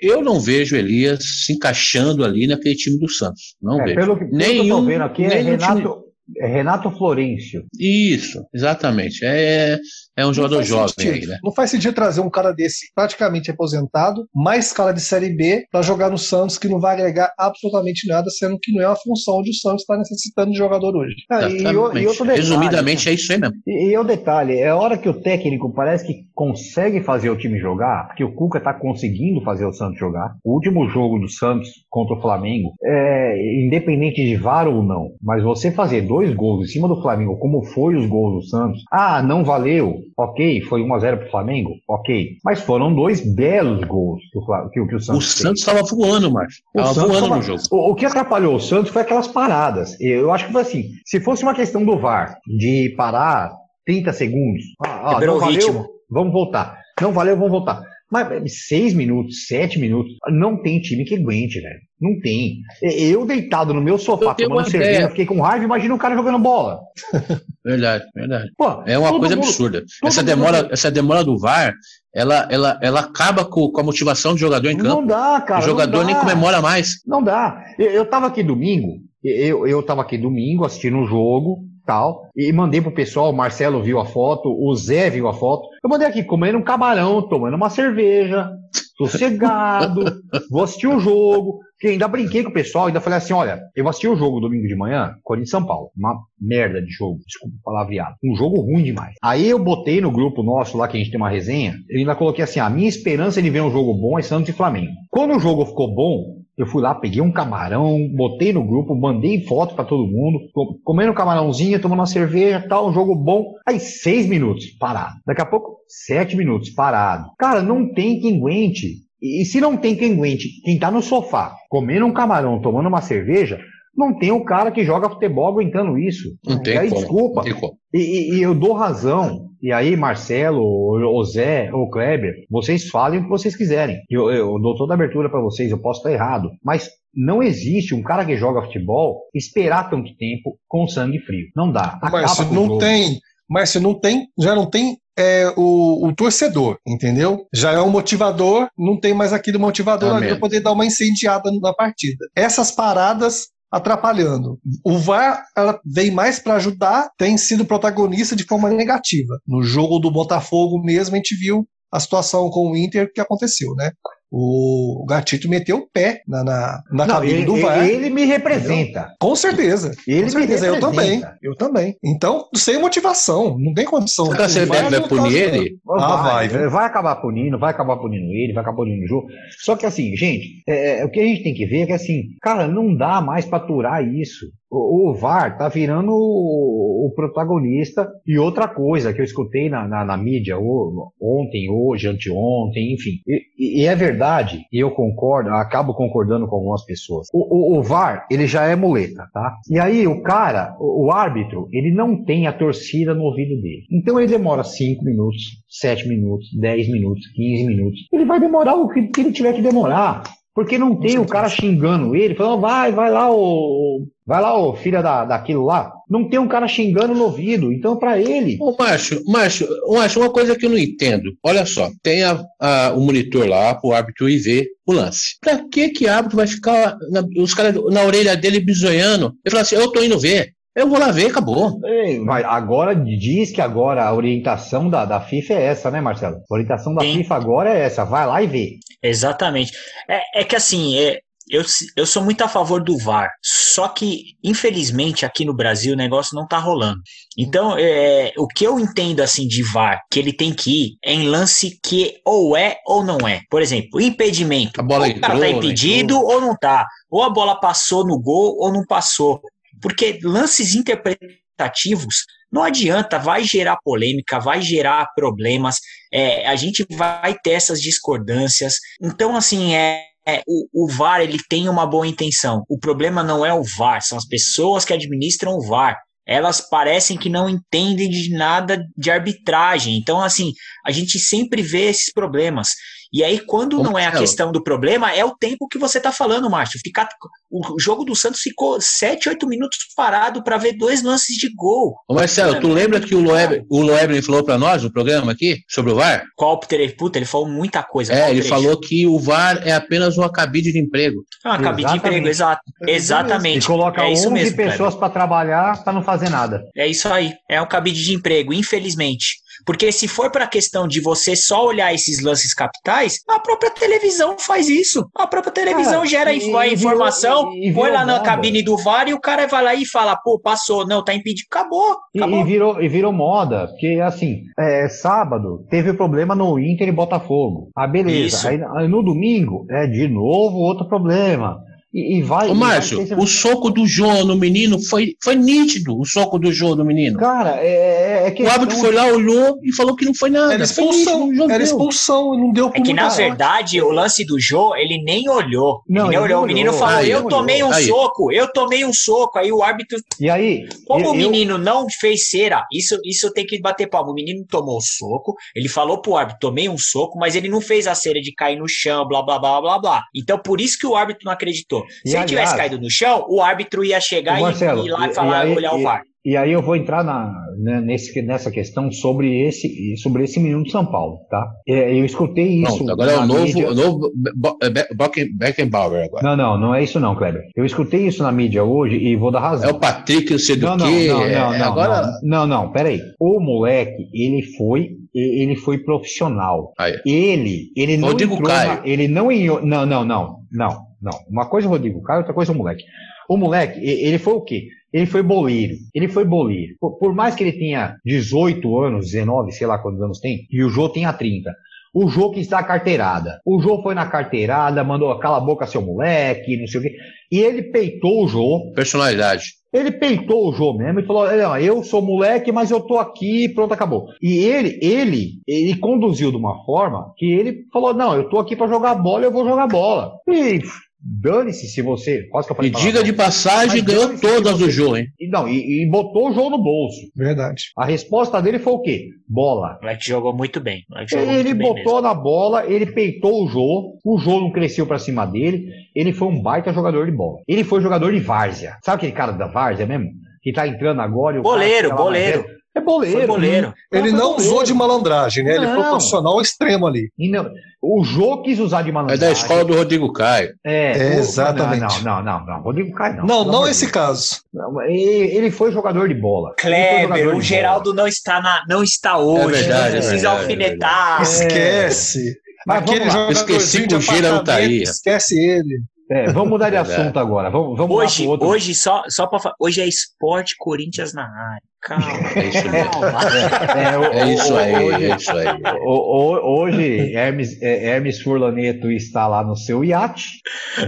eu não vejo Elias se encaixando ali naquele time do Santos. Não é, vejo. Pelo, pelo nenhum, que eu tô vendo aqui, é Renato, é Renato Florencio. Isso, exatamente. É, é um jogador jovem aí, né? Não faz sentido trazer um cara desse praticamente aposentado, mais cara de Série B, para jogar no Santos, que não vai agregar absolutamente nada, sendo que não é a função onde o Santos está necessitando de jogador hoje. Ah, e, e, outro detalhe, Resumidamente, é isso aí mesmo. E, e o detalhe, é a hora que o técnico parece que consegue fazer o time jogar, porque o Cuca está conseguindo fazer o Santos jogar. O último jogo do Santos contra o Flamengo, é, independente de VAR ou não, mas você fazer dois gols em cima do Flamengo, como foi os gols do Santos, ah, não valeu, ok, foi 1x0 pro Flamengo, ok, mas foram dois belos gols que o, que, que o Santos O Santos estava voando, Márcio. Estava voando tava, no jogo. O, o, que atrapalhou o Santos foi aquelas paradas. Eu acho que foi assim, se fosse uma questão do VAR, de parar 30 segundos, ah, ah, não valeu, ritmo. vamos voltar. Não valeu, vamos voltar. Mas seis minutos, sete minutos, não tem time que aguente, velho. Não tem. Eu deitado no meu sofá tomando cerveja, fiquei com raiva, imagina o cara jogando bola. Verdade, verdade. Pô, é uma coisa mundo, absurda. Essa demora, mundo... essa demora do VAR, ela, ela, ela acaba com, com a motivação do jogador em campo. Não dá, cara. O jogador nem comemora mais. Não dá. Eu, eu tava aqui domingo, eu, eu tava aqui domingo assistindo um jogo, tal, e mandei pro pessoal, o Marcelo viu a foto, o Zé viu a foto. Eu mandei aqui comendo um camarão, tomando uma cerveja, sossegado, vou assistir o um jogo. Que ainda brinquei com o pessoal, ainda falei assim: olha, eu assisti o jogo domingo de manhã, Corinthians São Paulo. Uma merda de jogo, desculpa palavreado. Um jogo ruim demais. Aí eu botei no grupo nosso lá, que a gente tem uma resenha, eu ainda coloquei assim: a minha esperança de ver um jogo bom é Santos e Flamengo. Quando o jogo ficou bom, eu fui lá, peguei um camarão, botei no grupo, mandei foto para todo mundo, comendo um camarãozinho, tomando uma cerveja, tal, um jogo bom. Aí seis minutos parado. Daqui a pouco sete minutos parado. Cara, não tem quem aguente. E se não tem quem aguente, quem tá no sofá comendo um camarão, tomando uma cerveja, não tem o cara que joga futebol aguentando isso. Não tem aí, como. Desculpa. Não tem como. E, e, eu dou razão. E aí, Marcelo, o Zé, ou Kleber, vocês falem o que vocês quiserem. Eu, eu dou toda a abertura para vocês, eu posso estar errado. Mas não existe um cara que joga futebol esperar tanto tempo com sangue frio. Não dá. Mas não jogo. tem. Mas se não tem, já não tem é o, o, torcedor, entendeu? Já é um motivador, não tem mais aquele motivador ali para poder dar uma incendiada na partida. Essas paradas atrapalhando. O VAR vem mais para ajudar, tem sido protagonista de forma negativa. No jogo do Botafogo mesmo, a gente viu a situação com o Inter que aconteceu, né? O Gatito meteu o pé na, na, na Não, cabine ele, do VAR. Ele me representa. Entendeu? Com certeza. Ele com certeza. Eu também. Eu também. Então, sem motivação. Não tem condição. Você você vai, vai punir ele? Ah, vai, vai. Vai acabar punindo, vai acabar punindo ele, vai acabar punindo o jogo. Só que assim, gente, é, é, o que a gente tem que ver é que assim, cara, não dá mais pra aturar isso. O, o VAR tá virando o, o, protagonista. E outra coisa que eu escutei na, na, na mídia ontem, hoje, anteontem, enfim. E, e é verdade e eu concordo, acabo concordando com algumas pessoas. O, o, VAR, ele já é muleta, tá? E aí o cara, o, o árbitro, ele não tem a torcida no ouvido dele. Então ele demora 5 minutos, 7 minutos, 10 minutos, 15 minutos. Ele vai demorar o que, que ele tiver que demorar. Porque não tem o cara xingando ele, falando, vai, vai lá, o. Vai lá, ô filha da, daquilo lá. Não tem um cara xingando no ouvido. Então, para ele. Ô, macho, macho, macho, uma coisa que eu não entendo. Olha só, tem a, a, o monitor lá pro árbitro ir ver o lance. Pra que que o árbitro vai ficar na, os caras na orelha dele bizoiando? Ele fala assim, eu tô indo ver. Eu vou lá ver, acabou. Vai, agora diz que agora a orientação da, da FIFA é essa, né, Marcelo? A orientação da Sim. FIFA agora é essa, vai lá e vê. Exatamente. É, é que assim, é, eu, eu sou muito a favor do VAR, só que, infelizmente, aqui no Brasil o negócio não tá rolando. Então, é, o que eu entendo assim de VAR, que ele tem que ir, é em lance que ou é ou não é. Por exemplo, impedimento. A bola ou o cara tá impedido ou não tá. Ou a bola passou no gol ou não passou. Porque lances interpretativos não adianta, vai gerar polêmica, vai gerar problemas, é, a gente vai ter essas discordâncias. Então, assim, é, é, o, o, VAR ele tem uma boa intenção. O problema não é o VAR, são as pessoas que administram o VAR. Elas parecem que não entendem de nada de arbitragem. Então, assim, a gente sempre vê esses problemas. E aí, quando não é a questão do problema, é o tempo que você está falando, Márcio. Ficar, o jogo do Santos ficou 7, 8 minutos parado para ver dois lances de gol. Ô Marcelo, tu lembra que o Loeb, o Loeb falou para nós no programa aqui sobre o VAR? Qual Puta, ele falou muita coisa. É, ele falou que o VAR é apenas uma cabide de emprego. É uma cabide de emprego, exato. Exatamente. E coloca é isso 11 mesmo, pessoas para trabalhar para não fazer nada. É isso aí. É um cabide de emprego, infelizmente. Porque se for para a questão de você só olhar esses lances capitais, a própria televisão faz isso. A própria televisão gera e- a informação, e- e põe lá na cabine do VAR e o cara vai lá e fala, pô, passou, não, tá impedido, acabou, E, acabou. e virou, e virou moda, porque assim, é, sábado teve problema no Inter e Botafogo. Ah, beleza. Aí, aí no domingo, é de novo outro problema. E, e vai. Ô, e vai Márcio, ser- o soco do Jô no menino foi, foi nítido, o soco do Jô no menino. Cara, é, é O questão árbitro foi lá, olhou e falou que não foi nada. Era expulsão, nítido, o era expulsão, e não deu É que, na verdade, o lance do Jô, ele nem olhou. Não, ele nem ele olhou. O menino falou, Aí, eu tomei um Aí. soco, eu tomei um soco. Aí o árbitro E aí, Como eu- o eu- menino não fez cera, isso, isso tem que bater palma. O menino tomou o soco, ele falou pro árbitro, tomei um soco, mas ele não fez a cera de cair no chão, blá, blá, blá, blá, blá. Então, por isso que o árbitro não acreditou. Se ele tivesse caído no chão, o árbitro ia chegar e- Marcelo, e ir lá e- falar, e aí- olhar o VAR. E aí eu vou entrar na, né, nesse, nessa questão sobre esse, sobre esse menino de São Paulo, tá? É, eu escutei isso. Pronto, agora é na o novo, mídia. o novo Be- Be- Becken- Beckenbauer agora. Não, não, não é isso não, Kleber. Eu escutei isso na mídia hoje e vou dar razão. É o Patrick, não sei do Não, não, quê. não, é, não, não, agora. não, não, não, peraí. O moleque, ele foi, ele foi profissional. Aí. Ele, ele não Rodrigo entrou Caio. na- ele não, não, não, não, não, não. Uma coisa é o Rodrigo Caio, outra coisa é o moleque. O moleque, ele foi o quê? Ele foi boleiro. Ele foi boleiro. Por, mais que ele tenha 18 anos, 19, sei lá quantos anos tem, e o Jô tenha 30. O Jô quis dar carteirada. O Jô foi na carteirada, mandou cala a boca seu moleque, não sei o quê. E ele peitou o Jô, Personalidade. ele peitou o jogo mesmo e falou: não, eu sou moleque, mas eu tô aqui, pronto, acabou. E ele, ele, ele conduziu de uma forma que ele falou: não, eu tô aqui pra jogar bola, eu vou jogar bola. E dane-se se você. Quase que eu falei E diga de passagem, ganhou todas se do você- jogo, hein? E, não, e, e botou o jogo no bolso. Verdade. A resposta dele foi o quê? Bola. O moleque jogou muito bem. Jogou Ele muito bem botou mesmo. na bola, ele peitou o Jô, o Jô não cresceu pra cima dele, ele foi um baita jogador de bola. Ele foi jogador de várzea. Sabe aquele cara da várzea mesmo? Que tá entrando agora e o cara Boleiro, boleiro. É boleiro. Foi boleiro. Ele foi não usou boleiro. de malandragem, né? Ele foi Não. profissional extremo ali. E não- o Jô quis usar de É malandragem. da escola do Rodrigo Caio. É, É, exatamente. Não, não, não, não. Rodrigo Caio não. Não, não esse caso. Não, Ele, foi jogador de bola. Kleber, jogador o Geraldo não está, na, não está hoje. verdade, não é precisa verdade, é alfinetar. Esquece. Mas Aquele. Eu esqueci que o não tá aí. Esquece ele. É, vamos mudar de Verdade. assunto agora. Vamos, vamos Hoje, outro. hoje só, só falar. Hoje é esporte Corinthians na área. Calma. É isso. É, o- É isso aí, Hoje, é isso aí. o- o- hoje Hermes, é, Hermes Furlaneto está lá no seu iate.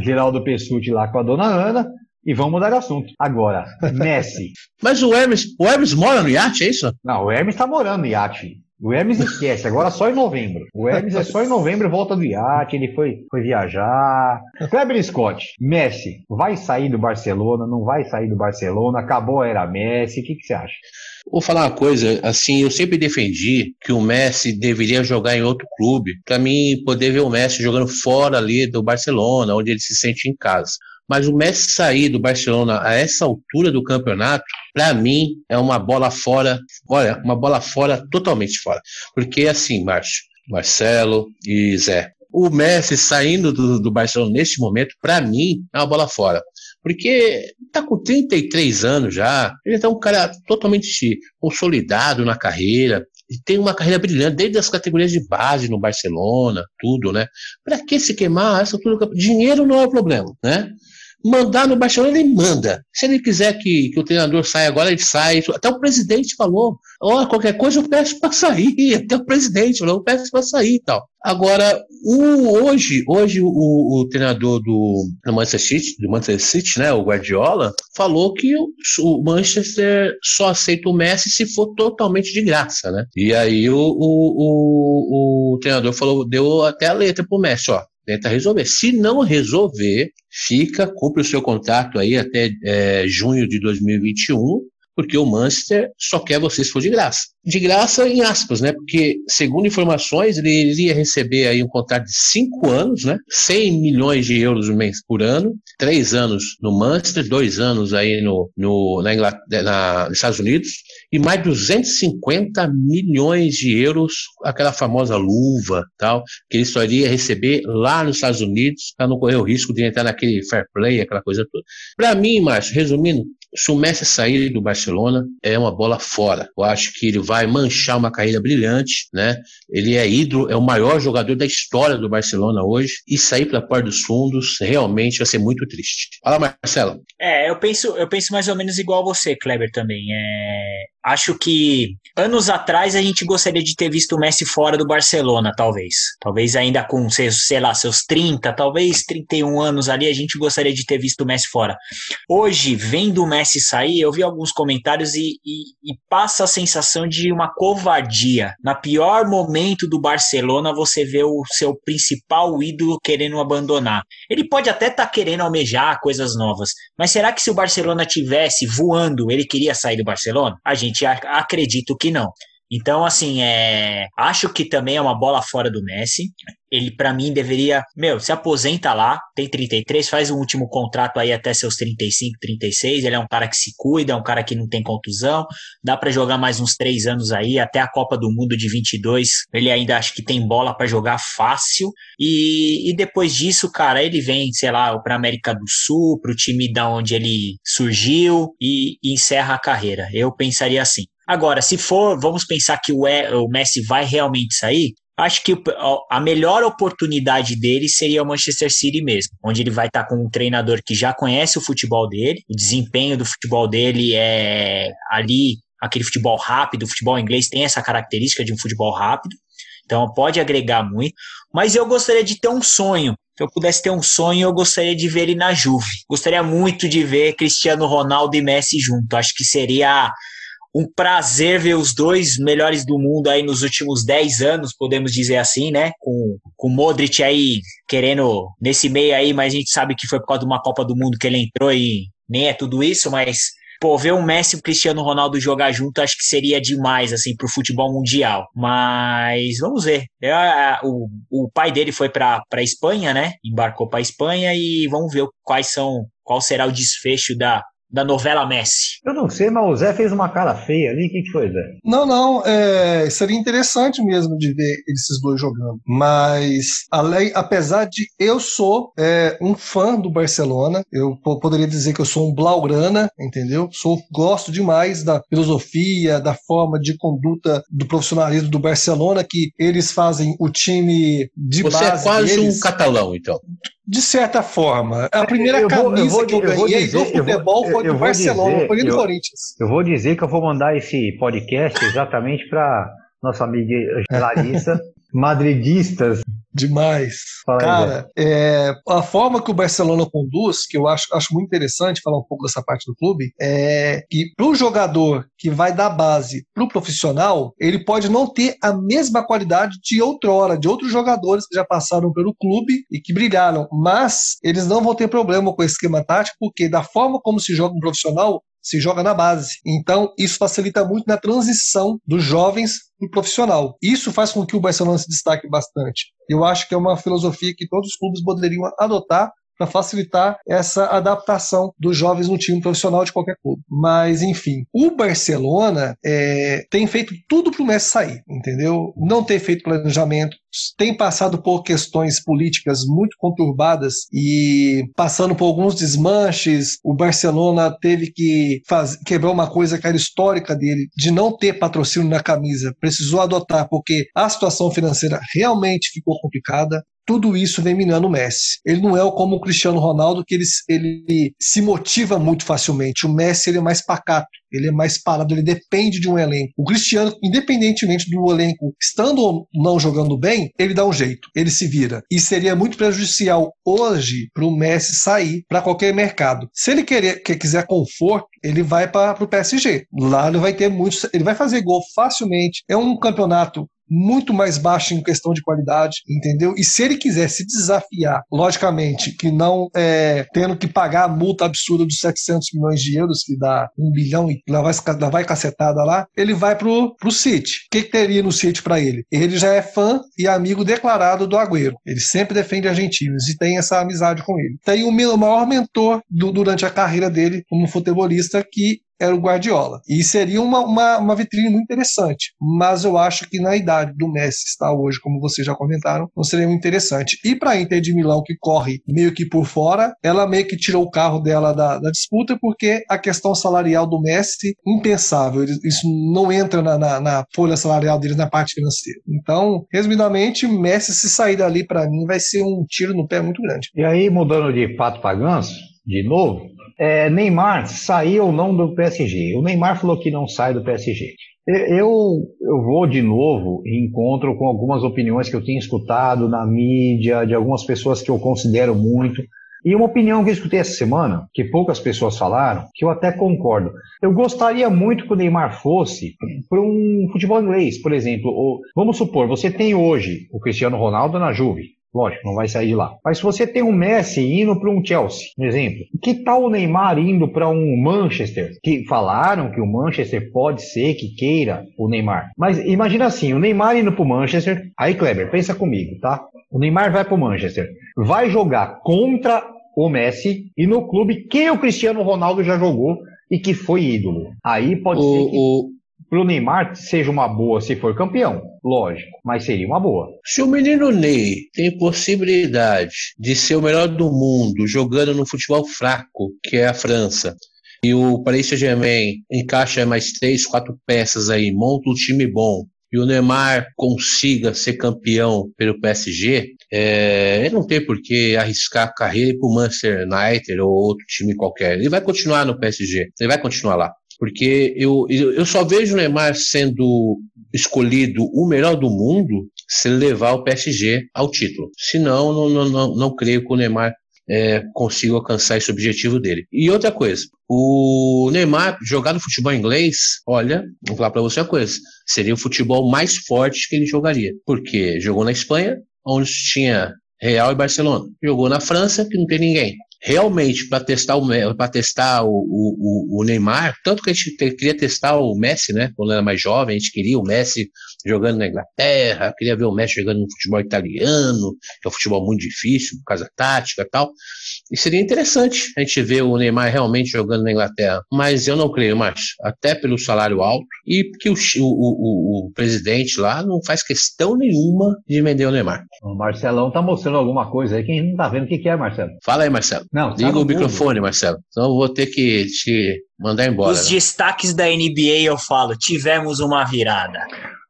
Geraldo Pessuti lá com a dona Ana. E vamos mudar de assunto. Agora, Messi. Mas o Hermes, o Hermes mora no iate, é isso? Não, o Hermes tá morando no iate. O Hermes esquece, agora só em novembro. O Hermes é só em novembro volta do iate, ele foi, foi viajar. Kleber Scott, Messi, vai sair do Barcelona, não vai sair do Barcelona, acabou a era Messi, o que, que você acha? Vou falar uma coisa, assim, eu sempre defendi que o Messi deveria jogar em outro clube, para mim poder ver o Messi jogando fora ali do Barcelona, onde ele se sente em casa. Mas o Messi sair do Barcelona a essa altura do campeonato, para mim é uma bola fora, olha, uma bola fora, totalmente fora. Porque assim, Márcio, Marcelo e Zé, o Messi saindo do, do Barcelona neste momento, para mim, é uma bola fora. Porque tá com 33 anos já, ele tá um cara totalmente consolidado na carreira, e tem uma carreira brilhante, desde as categorias de base no Barcelona, tudo, né? Para que se queimar essa altura? Dinheiro não é o problema, né? Mandar no Barcelona, ele manda. Se ele quiser que, que o treinador saia agora, ele sai. Até o presidente falou: ó, qualquer coisa eu peço para sair. Até o presidente falou: eu peço para sair e tal. Agora, o, hoje, hoje o, o treinador do, do Manchester City, do Manchester City, né, o Guardiola, falou que o, o Manchester só aceita o Messi se for totalmente de graça, né? E aí o, o, o, o treinador falou, deu até a letra pro Messi, ó, tenta resolver. Se não resolver, fica, cumpre o seu contrato aí até é, junho de 2021, porque o Manchester só quer você se for de graça. De graça, em aspas, né? Porque, segundo informações, ele iria receber aí um contrato de cinco anos, né? 100 milhões de euros por ano, três anos no Manchester, dois anos aí no, no, na Inglaterra, na, nos Estados Unidos, e mais 250 milhões de euros, aquela famosa luva tal, que ele só iria receber lá nos Estados Unidos, para não correr o risco de entrar naquele fair play, aquela coisa toda. Para mim, Márcio, resumindo, Se o Messi sair do Barcelona, é uma bola fora. Eu acho que ele vai manchar uma carreira brilhante, né? Ele é ídolo, é o maior jogador da história do Barcelona hoje. E sair para a porta dos fundos realmente vai ser muito triste. Fala, Marcelo. É, eu penso, eu penso mais ou menos igual você, Kleber, também. É, acho que anos atrás a gente gostaria de ter visto o Messi fora do Barcelona, talvez. Talvez ainda com, sei lá, seus 30, talvez 31 anos ali, a gente gostaria de ter visto o Messi fora. Hoje, vendo o Messi sair, eu vi alguns comentários e, e, e passa a sensação de uma covardia. Na pior momento do Barcelona, você vê o seu principal ídolo querendo abandonar. Ele pode até estar tá querendo almejar coisas novas, mas será que se o Barcelona tivesse voando, ele queria sair do Barcelona? A gente acredita que não. Então, assim, é, acho que também é uma bola fora do Messi. Ele, para mim, deveria, meu, se aposenta lá, tem 33, faz um último contrato aí até seus 35, 36. Ele é um cara que se cuida, é um cara que não tem contusão. Dá para jogar mais uns três anos aí, até a Copa do Mundo de 22. Ele ainda acho que tem bola para jogar fácil. E, e depois disso, cara, ele vem, sei lá, pra América do Sul, pro time da onde ele surgiu e, e encerra a carreira. Eu pensaria assim. Agora, se for, vamos pensar que o, e, o Messi vai realmente sair, acho que a melhor oportunidade dele seria o Manchester City mesmo, onde ele vai estar com um treinador que já conhece o futebol dele, o desempenho do futebol dele é ali aquele futebol rápido, o futebol inglês tem essa característica de um futebol rápido, então pode agregar muito, mas eu gostaria de ter um sonho. Se eu pudesse ter um sonho, eu gostaria de ver ele na Juve. Gostaria muito de ver Cristiano Ronaldo e Messi junto. Acho que seria um prazer ver os dois melhores do mundo aí nos últimos 10 anos, podemos dizer assim, né? Com, com o Modric aí querendo nesse meio aí, mas a gente sabe que foi por causa de uma Copa do Mundo que ele entrou e nem é tudo isso, mas pô, ver o Messi e o Cristiano Ronaldo jogar junto acho que seria demais, assim, pro futebol mundial. Mas vamos ver. É, o, o pai dele foi pra, pra Espanha, né? Embarcou pra Espanha e vamos ver quais são, qual será o desfecho da, da novela Messi? Eu não sei, mas o Zé fez uma cara feia ali. O que, que foi, Zé? Não, não. É, seria interessante mesmo de ver esses dois jogando. Mas, além, apesar de eu sou é, um fã do Barcelona, eu poderia dizer que eu sou um blaugrana, entendeu? Sou, gosto demais da filosofia, da forma de conduta do profissionalismo do Barcelona, que eles fazem o time de Você é base. Você é quase deles. um catalão, então. De certa forma. A primeira eu vou, camisa vou, que eu ganhei dizer, do futebol foi do Barcelona, dizer, foi do Corinthians. Eu vou dizer que eu vou mandar esse podcast exatamente para nossa amiga Larissa, madridistas. Demais. Fala Cara, é, a forma que o Barcelona conduz, que eu acho, acho muito interessante falar um pouco dessa parte do clube, é que para o jogador que vai da base para o profissional, ele pode não ter a mesma qualidade de outrora, de outros jogadores que já passaram pelo clube e que brilharam, mas eles não vão ter problema com esse esquema tático, porque da forma como se joga um profissional, se joga na base. Então, isso facilita muito na transição dos jovens para o profissional. Isso faz com que o Barcelona se destaque bastante. Eu acho que é uma filosofia que todos os clubes poderiam adotar para facilitar essa adaptação dos jovens no time profissional de qualquer clube. Mas, enfim, o Barcelona é, tem feito tudo para o Messi sair, entendeu? Não tem feito planejamento, tem passado por questões políticas muito conturbadas e passando por alguns desmanches. O Barcelona teve que faz, quebrar uma coisa que era histórica dele, de não ter patrocínio na camisa. Precisou adotar, porque a situação financeira realmente ficou complicada tudo isso vem minando o Messi. Ele não é como o Cristiano Ronaldo, que ele, ele se motiva muito facilmente. O Messi ele é mais pacato, ele é mais parado, ele depende de um elenco. O Cristiano, independentemente do elenco estando ou não jogando bem, ele dá um jeito, ele se vira. E seria muito prejudicial hoje para o Messi sair para qualquer mercado. Se ele querer, que quiser conforto, ele vai para o PSG. Lá ele vai ter muitos, ele vai fazer gol facilmente. É um campeonato muito mais baixo em questão de qualidade, entendeu? E se ele quiser se desafiar, logicamente, que não é, tendo que pagar a multa absurda dos 700 milhões de euros, que dá um bilhão e lá vai, lá vai cacetada lá, ele vai pro, pro City. O que, que teria no City para ele? Ele já é fã e amigo declarado do Agüero. Ele sempre defende argentinos e tem essa amizade com ele. Tem o maior mentor do, durante a carreira dele como futebolista, que era o Guardiola. E seria uma, uma, uma vitrine muito interessante. Mas eu acho que na idade do Messi está hoje, como vocês já comentaram, não seria muito interessante. E para a Inter de Milão, que corre meio que por fora, ela meio que tirou o carro dela da, da disputa, porque a questão salarial do Messi, impensável. Isso não entra na, na, na folha salarial deles na parte financeira. Então, resumidamente, Messi se sair dali para mim vai ser um tiro no pé muito grande. E aí, mudando de pato para ganso, de novo, é, Neymar saiu ou não do PSG? O Neymar falou que não sai do PSG. Eu, eu vou de novo e encontro com algumas opiniões que eu tenho escutado na mídia, de algumas pessoas que eu considero muito. E uma opinião que eu escutei essa semana, que poucas pessoas falaram, que eu até concordo. Eu gostaria muito que o Neymar fosse para um futebol inglês, por exemplo. Ou, vamos supor, você tem hoje o Cristiano Ronaldo na Juve. Lógico, não vai sair de lá. Mas se você tem um Messi indo para um Chelsea, por exemplo, que tal o Neymar indo para um Manchester? Que falaram que o Manchester pode ser que queira o Neymar. Mas imagina assim, o Neymar indo para o Manchester. Aí, Kleber, pensa comigo, tá? O Neymar vai para o Manchester, vai jogar contra o Messi e no clube que o Cristiano Ronaldo já jogou e que foi ídolo. Aí pode o, ser que o... pro Neymar seja uma boa se for campeão. Lógico, mas seria uma boa. Se o menino Ney tem possibilidade de ser o melhor do mundo jogando no futebol fraco, que é a França, e o Paris Saint-Germain encaixa mais três, quatro peças aí, monta um time bom, e o Neymar consiga ser campeão pelo PSG, é, ele não tem por que arriscar a carreira para o Manchester United ou outro time qualquer. Ele vai continuar no PSG, ele vai continuar lá. Porque eu, eu só vejo o Neymar sendo escolhido o melhor do mundo se levar o PSG ao título. Senão, não, não, não, não creio que o Neymar é, consiga alcançar esse objetivo dele. E outra coisa, o Neymar jogar no futebol inglês, olha, vou falar para você uma coisa, seria o futebol mais forte que ele jogaria. Porque jogou na Espanha, onde tinha Real e Barcelona. Jogou na França, que não tem ninguém realmente para testar o para testar o, o, o, Neymar, tanto que a gente queria testar o Messi, né? Quando era mais jovem, a gente queria o Messi jogando na Inglaterra, queria ver o Messi jogando no futebol italiano, que é um futebol muito difícil, por causa tática e tal. E seria interessante a gente ver o Neymar realmente jogando na Inglaterra. Mas eu não creio mais, até pelo salário alto e porque o, o, o, presidente lá não faz questão nenhuma de vender o Neymar. O Marcelão tá mostrando alguma coisa aí, quem não tá vendo o que, que é, Marcelo? Fala aí, Marcelo. Não, Liga o microfone, Marcelo. Então eu vou ter que te mandar embora. Os né? destaques da NBA eu falo, tivemos uma virada.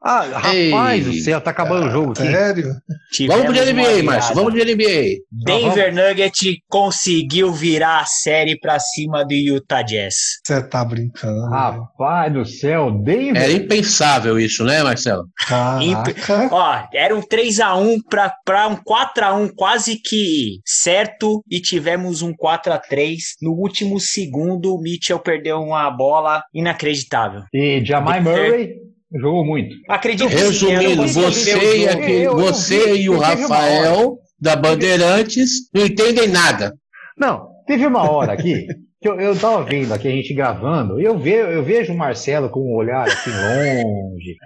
Ah, rapaz do céu, tá acabando o jogo aqui. Sério? Tivemos Vamos de NBA, Márcio. Vamos de NBA. Denver Nugget conseguiu virar a série pra cima do Utah Jazz. Você tá brincando. Rapaz do céu, Denver. Era impensável isso, né, Marcelo? Imp... Ó, era um 3x1 pra, pra um 4x1 quase que certo e tivemos um 4x3. No último segundo, o Mitchell perdeu uma bola inacreditável. E Jamal Murray Jogou muito. Acredito Resumindo, sim, você, e, aqui, eu, você eu, e o Rafael da Bandeirantes não entendem nada. Não, teve uma hora aqui que eu, eu tava vendo aqui a gente gravando, e eu, ve, eu vejo o Marcelo com um olhar assim longe.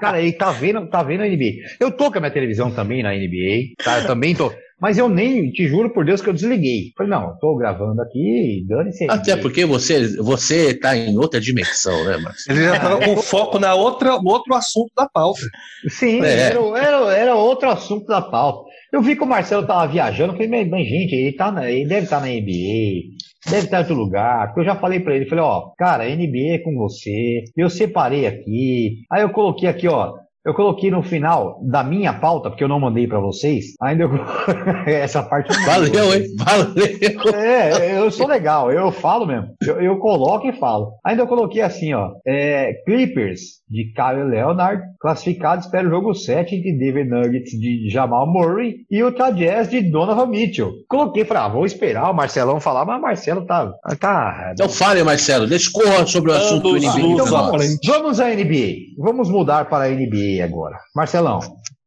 Cara, ele tá vendo, tá vendo a NBA. Eu tô com a minha televisão também na NBA, tá? Eu também tô. Mas eu nem, te juro por Deus que eu desliguei. Falei, não, eu tô gravando aqui, dane-se. Até porque você, você tá em outra dimensão, né, Marcelo? Ele já tava com foco na outra, outro assunto da pauta. Sim, é. era, era, era outro assunto da pauta. Eu vi que o Marcelo tava viajando, falei, mas, gente, ele, tá na, ele deve estar tá na NBA, deve estar em outro lugar, porque eu já falei para ele, falei, ó, cara, NBA é com você, eu separei aqui, aí eu coloquei aqui, ó, eu coloquei no final da minha pauta, porque eu não mandei para vocês. Ainda eu... essa parte. Valeu, hein? Valeu. É, eu sou legal, eu falo mesmo. Eu, eu coloco e falo. Ainda eu coloquei assim, ó. É, Clippers de Kyle Leonard, classificados para o jogo 7 de Denver Nuggets de Jamal Murray e o Jazz de Donovan Mitchell. Coloquei, falei, ah, vou esperar o Marcelão falar, mas o Marcelo tá. tá então fale, Marcelo, discorra sobre o assunto do NBA. Então, vamos, vamos à NBA. Vamos mudar para a NBA agora. Marcelão,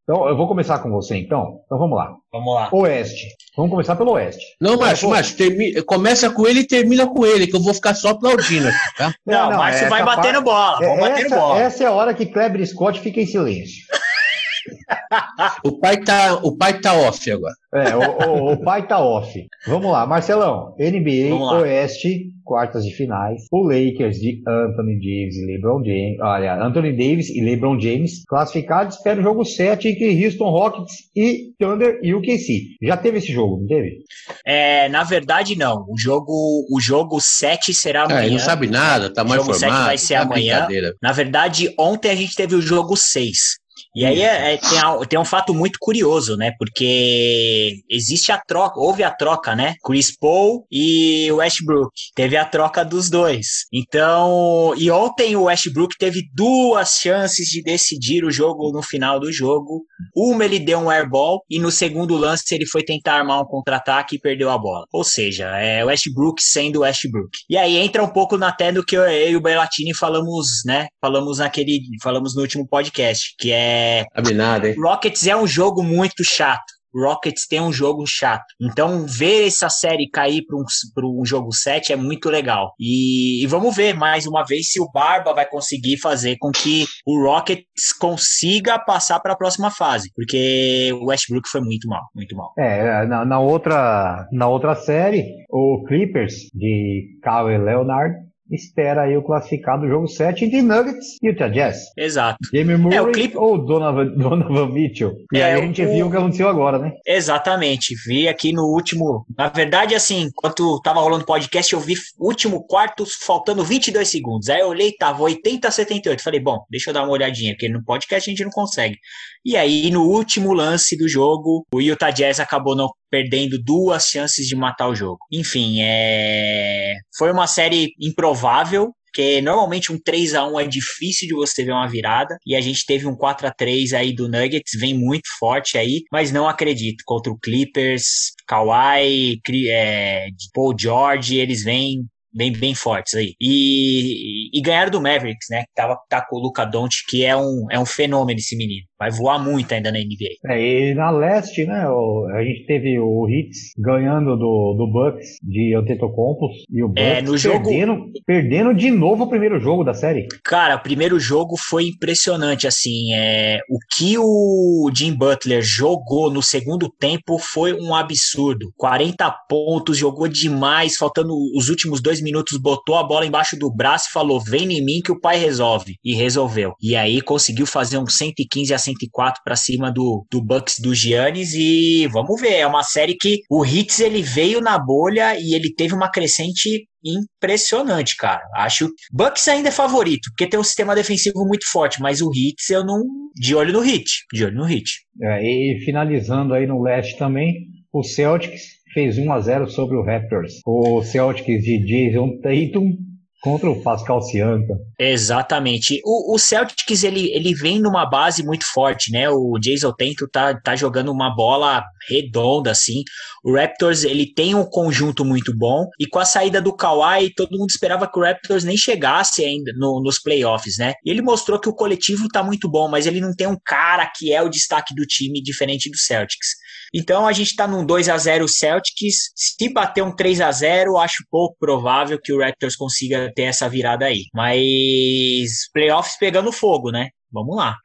então eu vou começar com você então. Então vamos lá. Vamos lá. Oeste. Vamos começar pelo Oeste. Não, Márcio, Márcio, termi... começa com ele e termina com ele, que eu vou ficar só aplaudindo aqui, tá? Não, não Márcio vai batendo bola. É, essa, batendo bola. Essa é a hora que Kleber Scott fica em silêncio. O, pai tá, o pai tá off agora. É, o, o, o pai tá off. Vamos lá, Marcelão. NBA lá. Oeste, quartas de finais. O Lakers de Anthony Davis e LeBron James. Olha, Anthony Davis e LeBron James classificados. Espera o jogo 7 entre Houston Rockets e Thunder e o KC. Já teve esse jogo, não teve? É, na verdade, não. O jogo, o jogo 7 será amanhã. É, não sabe nada, tá mais O jogo formado, 7 vai ser tá amanhã. Na verdade, ontem a gente teve o jogo 6. E aí é, é, tem, tem, um fato muito curioso, né? Porque existe a troca, houve a troca, né? Chris Paul e Westbrook. Teve a troca dos dois. Então, e ontem o Westbrook teve duas chances de decidir o jogo no final do jogo. Uma ele deu um airball e no segundo lance ele foi tentar armar um contra-ataque e perdeu a bola. Ou seja, é Westbrook sendo Westbrook. E aí entra um pouco na tela do que eu e o Belatini falamos, né? Falamos naquele, falamos no último podcast, que é é, hein? Rockets é um jogo muito chato. Rockets tem um jogo chato. Então, ver essa série cair para um, um jogo 7 é muito legal. E, e, vamos ver mais uma vez se o Barba vai conseguir fazer com que o Rockets consiga passar para a próxima fase. Porque o Westbrook foi muito mal, muito mal. É, na, na outra, na outra série, o Clippers de Kawhi Leonard espera aí o classificado do jogo 7 entre Nuggets e Utah Jazz. Exato. Jamie Murray é, o clipe... ou Donovan, Donovan Mitchell. E é, aí a gente o... viu o que aconteceu agora, né? Exatamente. Vi aqui no último... Na verdade, assim, enquanto tava rolando o podcast, eu vi último quarto faltando 22 segundos. Aí eu olhei, tava 80 a 78. Falei, bom, deixa eu dar uma olhadinha, porque no podcast a gente não consegue. E aí, no último lance do jogo, o Utah Jazz acabou não perdendo duas chances de matar o jogo. Enfim, é... foi uma série improvável, porque normalmente um 3 a 1 é difícil de você ver uma virada, e a gente teve um 4 a 3 aí do Nuggets, vem muito forte aí, mas não acredito, contra o Clippers, Kawhi, é, Paul George, eles vêm bem, bem fortes aí. E, e, ganharam do Mavericks, né? Que tava, tá com o Luca Doncic, que é um, é um fenômeno esse menino. Vai voar muito ainda na NBA. É, e na leste, né? O, a gente teve o Hits ganhando do, do Bucks de Antetokounmpo e o Bucks é, no jogo... perdendo, perdendo de novo o primeiro jogo da série. Cara, o primeiro jogo foi impressionante, assim. É, o que o Jim Butler jogou no segundo tempo foi um absurdo. 40 pontos, jogou demais, faltando os últimos dois minutos, botou a bola embaixo do braço e falou: vem em mim que o pai resolve. E resolveu. E aí conseguiu fazer um 115 a 104 para cima do, do Bucks do Giannis e vamos ver, é uma série que o Hits ele veio na bolha e ele teve uma crescente impressionante, cara. Acho Bucks ainda é favorito, porque tem um sistema defensivo muito forte, mas o Hits eu não de olho no Hit, de olho no Hit. É, e finalizando aí no leste também, o Celtics fez 1 a 0 sobre o Raptors. O Celtics de Jason Tatum contra o Pascal Siakam. Exatamente. O, o, Celtics ele, ele vem numa base muito forte, né? O Jason Tatum tá, tá jogando uma bola redonda assim. O Raptors ele tem um conjunto muito bom e com a saída do Kawhi todo mundo esperava que o Raptors nem chegasse ainda no, nos playoffs, né? E ele mostrou que o coletivo tá muito bom, mas ele não tem um cara que é o destaque do time diferente do Celtics. Então a gente está num 2 a 0 Celtics. Se bater um 3 a 0 acho pouco provável que o Raptors consiga ter essa virada aí. Mas playoffs pegando fogo, né? Vamos lá.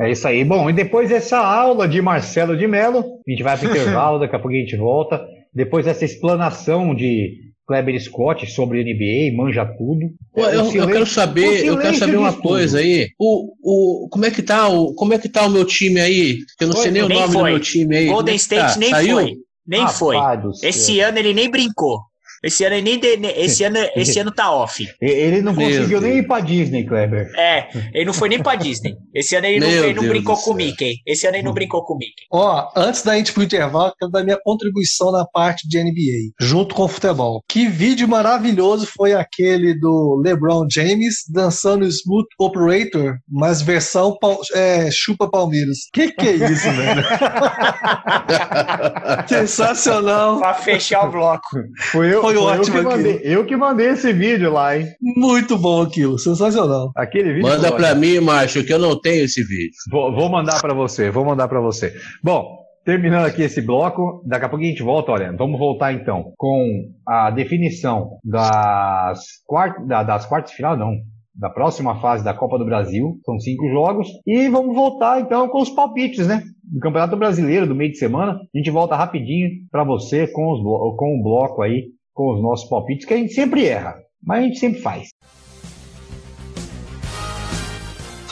É isso aí. Bom, e depois dessa aula de Marcelo de Mello, a gente vai para o intervalo, daqui a pouco a gente volta. Depois dessa explanação de Kleber Scott sobre NBA, manja tudo. Pô, eu, eu, quero saber, eu quero saber uma coisa aí. O, o, como é que tá o, como é que tá o meu time aí? Eu não foi, sei nem o nome foi. do meu time aí. Golden é State tá? nem Saiu? foi. Nem ah, foi. Esse ano ele nem brincou. Esse ano nem de, esse ano esse ano tá off. Ele não Meu conseguiu Deus. nem ir pra Disney, Kleber. É, ele não foi nem pra Disney. Esse ano ele não, ele não brincou com o Mickey. Esse ano ele não brincou com o Mickey. Ó, antes da gente pro intervalo, quero dar minha contribuição na parte de NBA, junto com o futebol. Que vídeo maravilhoso foi aquele do LeBron James dançando Smooth Operator, mas versão é, chupa Palmeiras. Que que é isso, velho? Sensacional. Pra fechar o bloco. Foi eu, foi foi ótimo eu que, mandei, eu que mandei esse vídeo lá, hein? Muito bom aquilo, sensacional. Aquele vídeo. Manda para mim, macho, que eu não tenho esse vídeo. Vou, vou mandar para você, vou mandar para você. Bom, terminando aqui esse bloco, daqui a pouco a gente volta, olha, vamos voltar então com a definição das, quart, das quartas de final, não, da próxima fase da Copa do Brasil. São cinco jogos. E vamos voltar então com os palpites, né? Do Campeonato Brasileiro do meio de semana. A gente volta rapidinho para você com, os, com o bloco aí, com os nossos palpites, que a gente sempre erra, mas a gente sempre faz.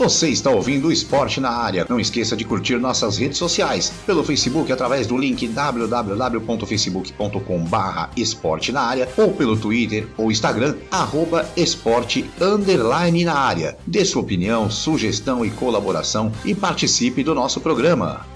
Você está ouvindo o Esporte na Área. Não esqueça de curtir nossas redes sociais. Pelo Facebook, através do link www.facebook.com barra esporte na área ou pelo Twitter ou Instagram, arroba esporte underline na área. Dê sua opinião, sugestão e colaboração e participe do nosso programa.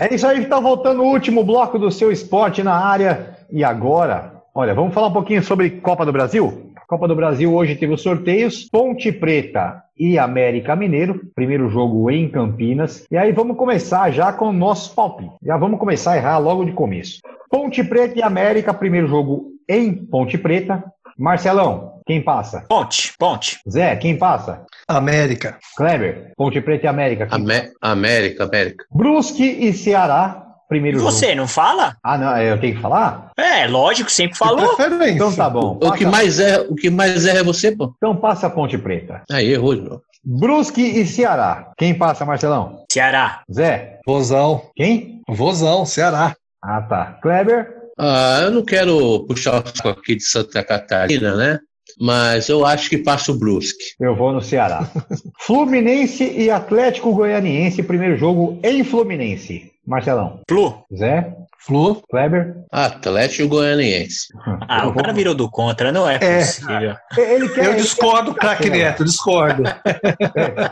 É isso aí, está voltando o último bloco do seu esporte na área. E agora, olha, vamos falar um pouquinho sobre Copa do Brasil? Copa do Brasil hoje teve os sorteios, Ponte Preta e América Mineiro, primeiro jogo em Campinas. E aí vamos começar já com o nosso palpite. Já vamos começar a errar logo de começo. Ponte Preta e América, primeiro jogo em Ponte Preta. Marcelão, quem passa? Ponte, Ponte. Zé, quem passa? América. Kleber, Ponte Preta e América. Amé América, América. Brusque e Ceará, primeiro e você, jogo. não fala? Ah, não, eu tenho que falar? É, lógico, sempre falou. Então tá bom. O que mais erra, o que mais erra é você, pô. Então passa a Ponte Preta. Aí, errou. Brusque e Ceará. Quem passa, Marcelão? Ceará. Zé, Vozão. quem? Vozão, Ceará. Ah, tá. Kleber? Ah, eu não quero puxar o saco aqui de Santa Catarina, né? Mas eu acho que passa o Brusque. Eu vou no Ceará. Fluminense e Atlético Goianiense, primeiro jogo em Fluminense. Marcelão. Flu. Zé, Flu. Kleber. Atlético Goianiense. Ah, Eu o cara vou- virou do contra, não é É. possível. Ele quer, Eu discordo, craque. Neto, discordo.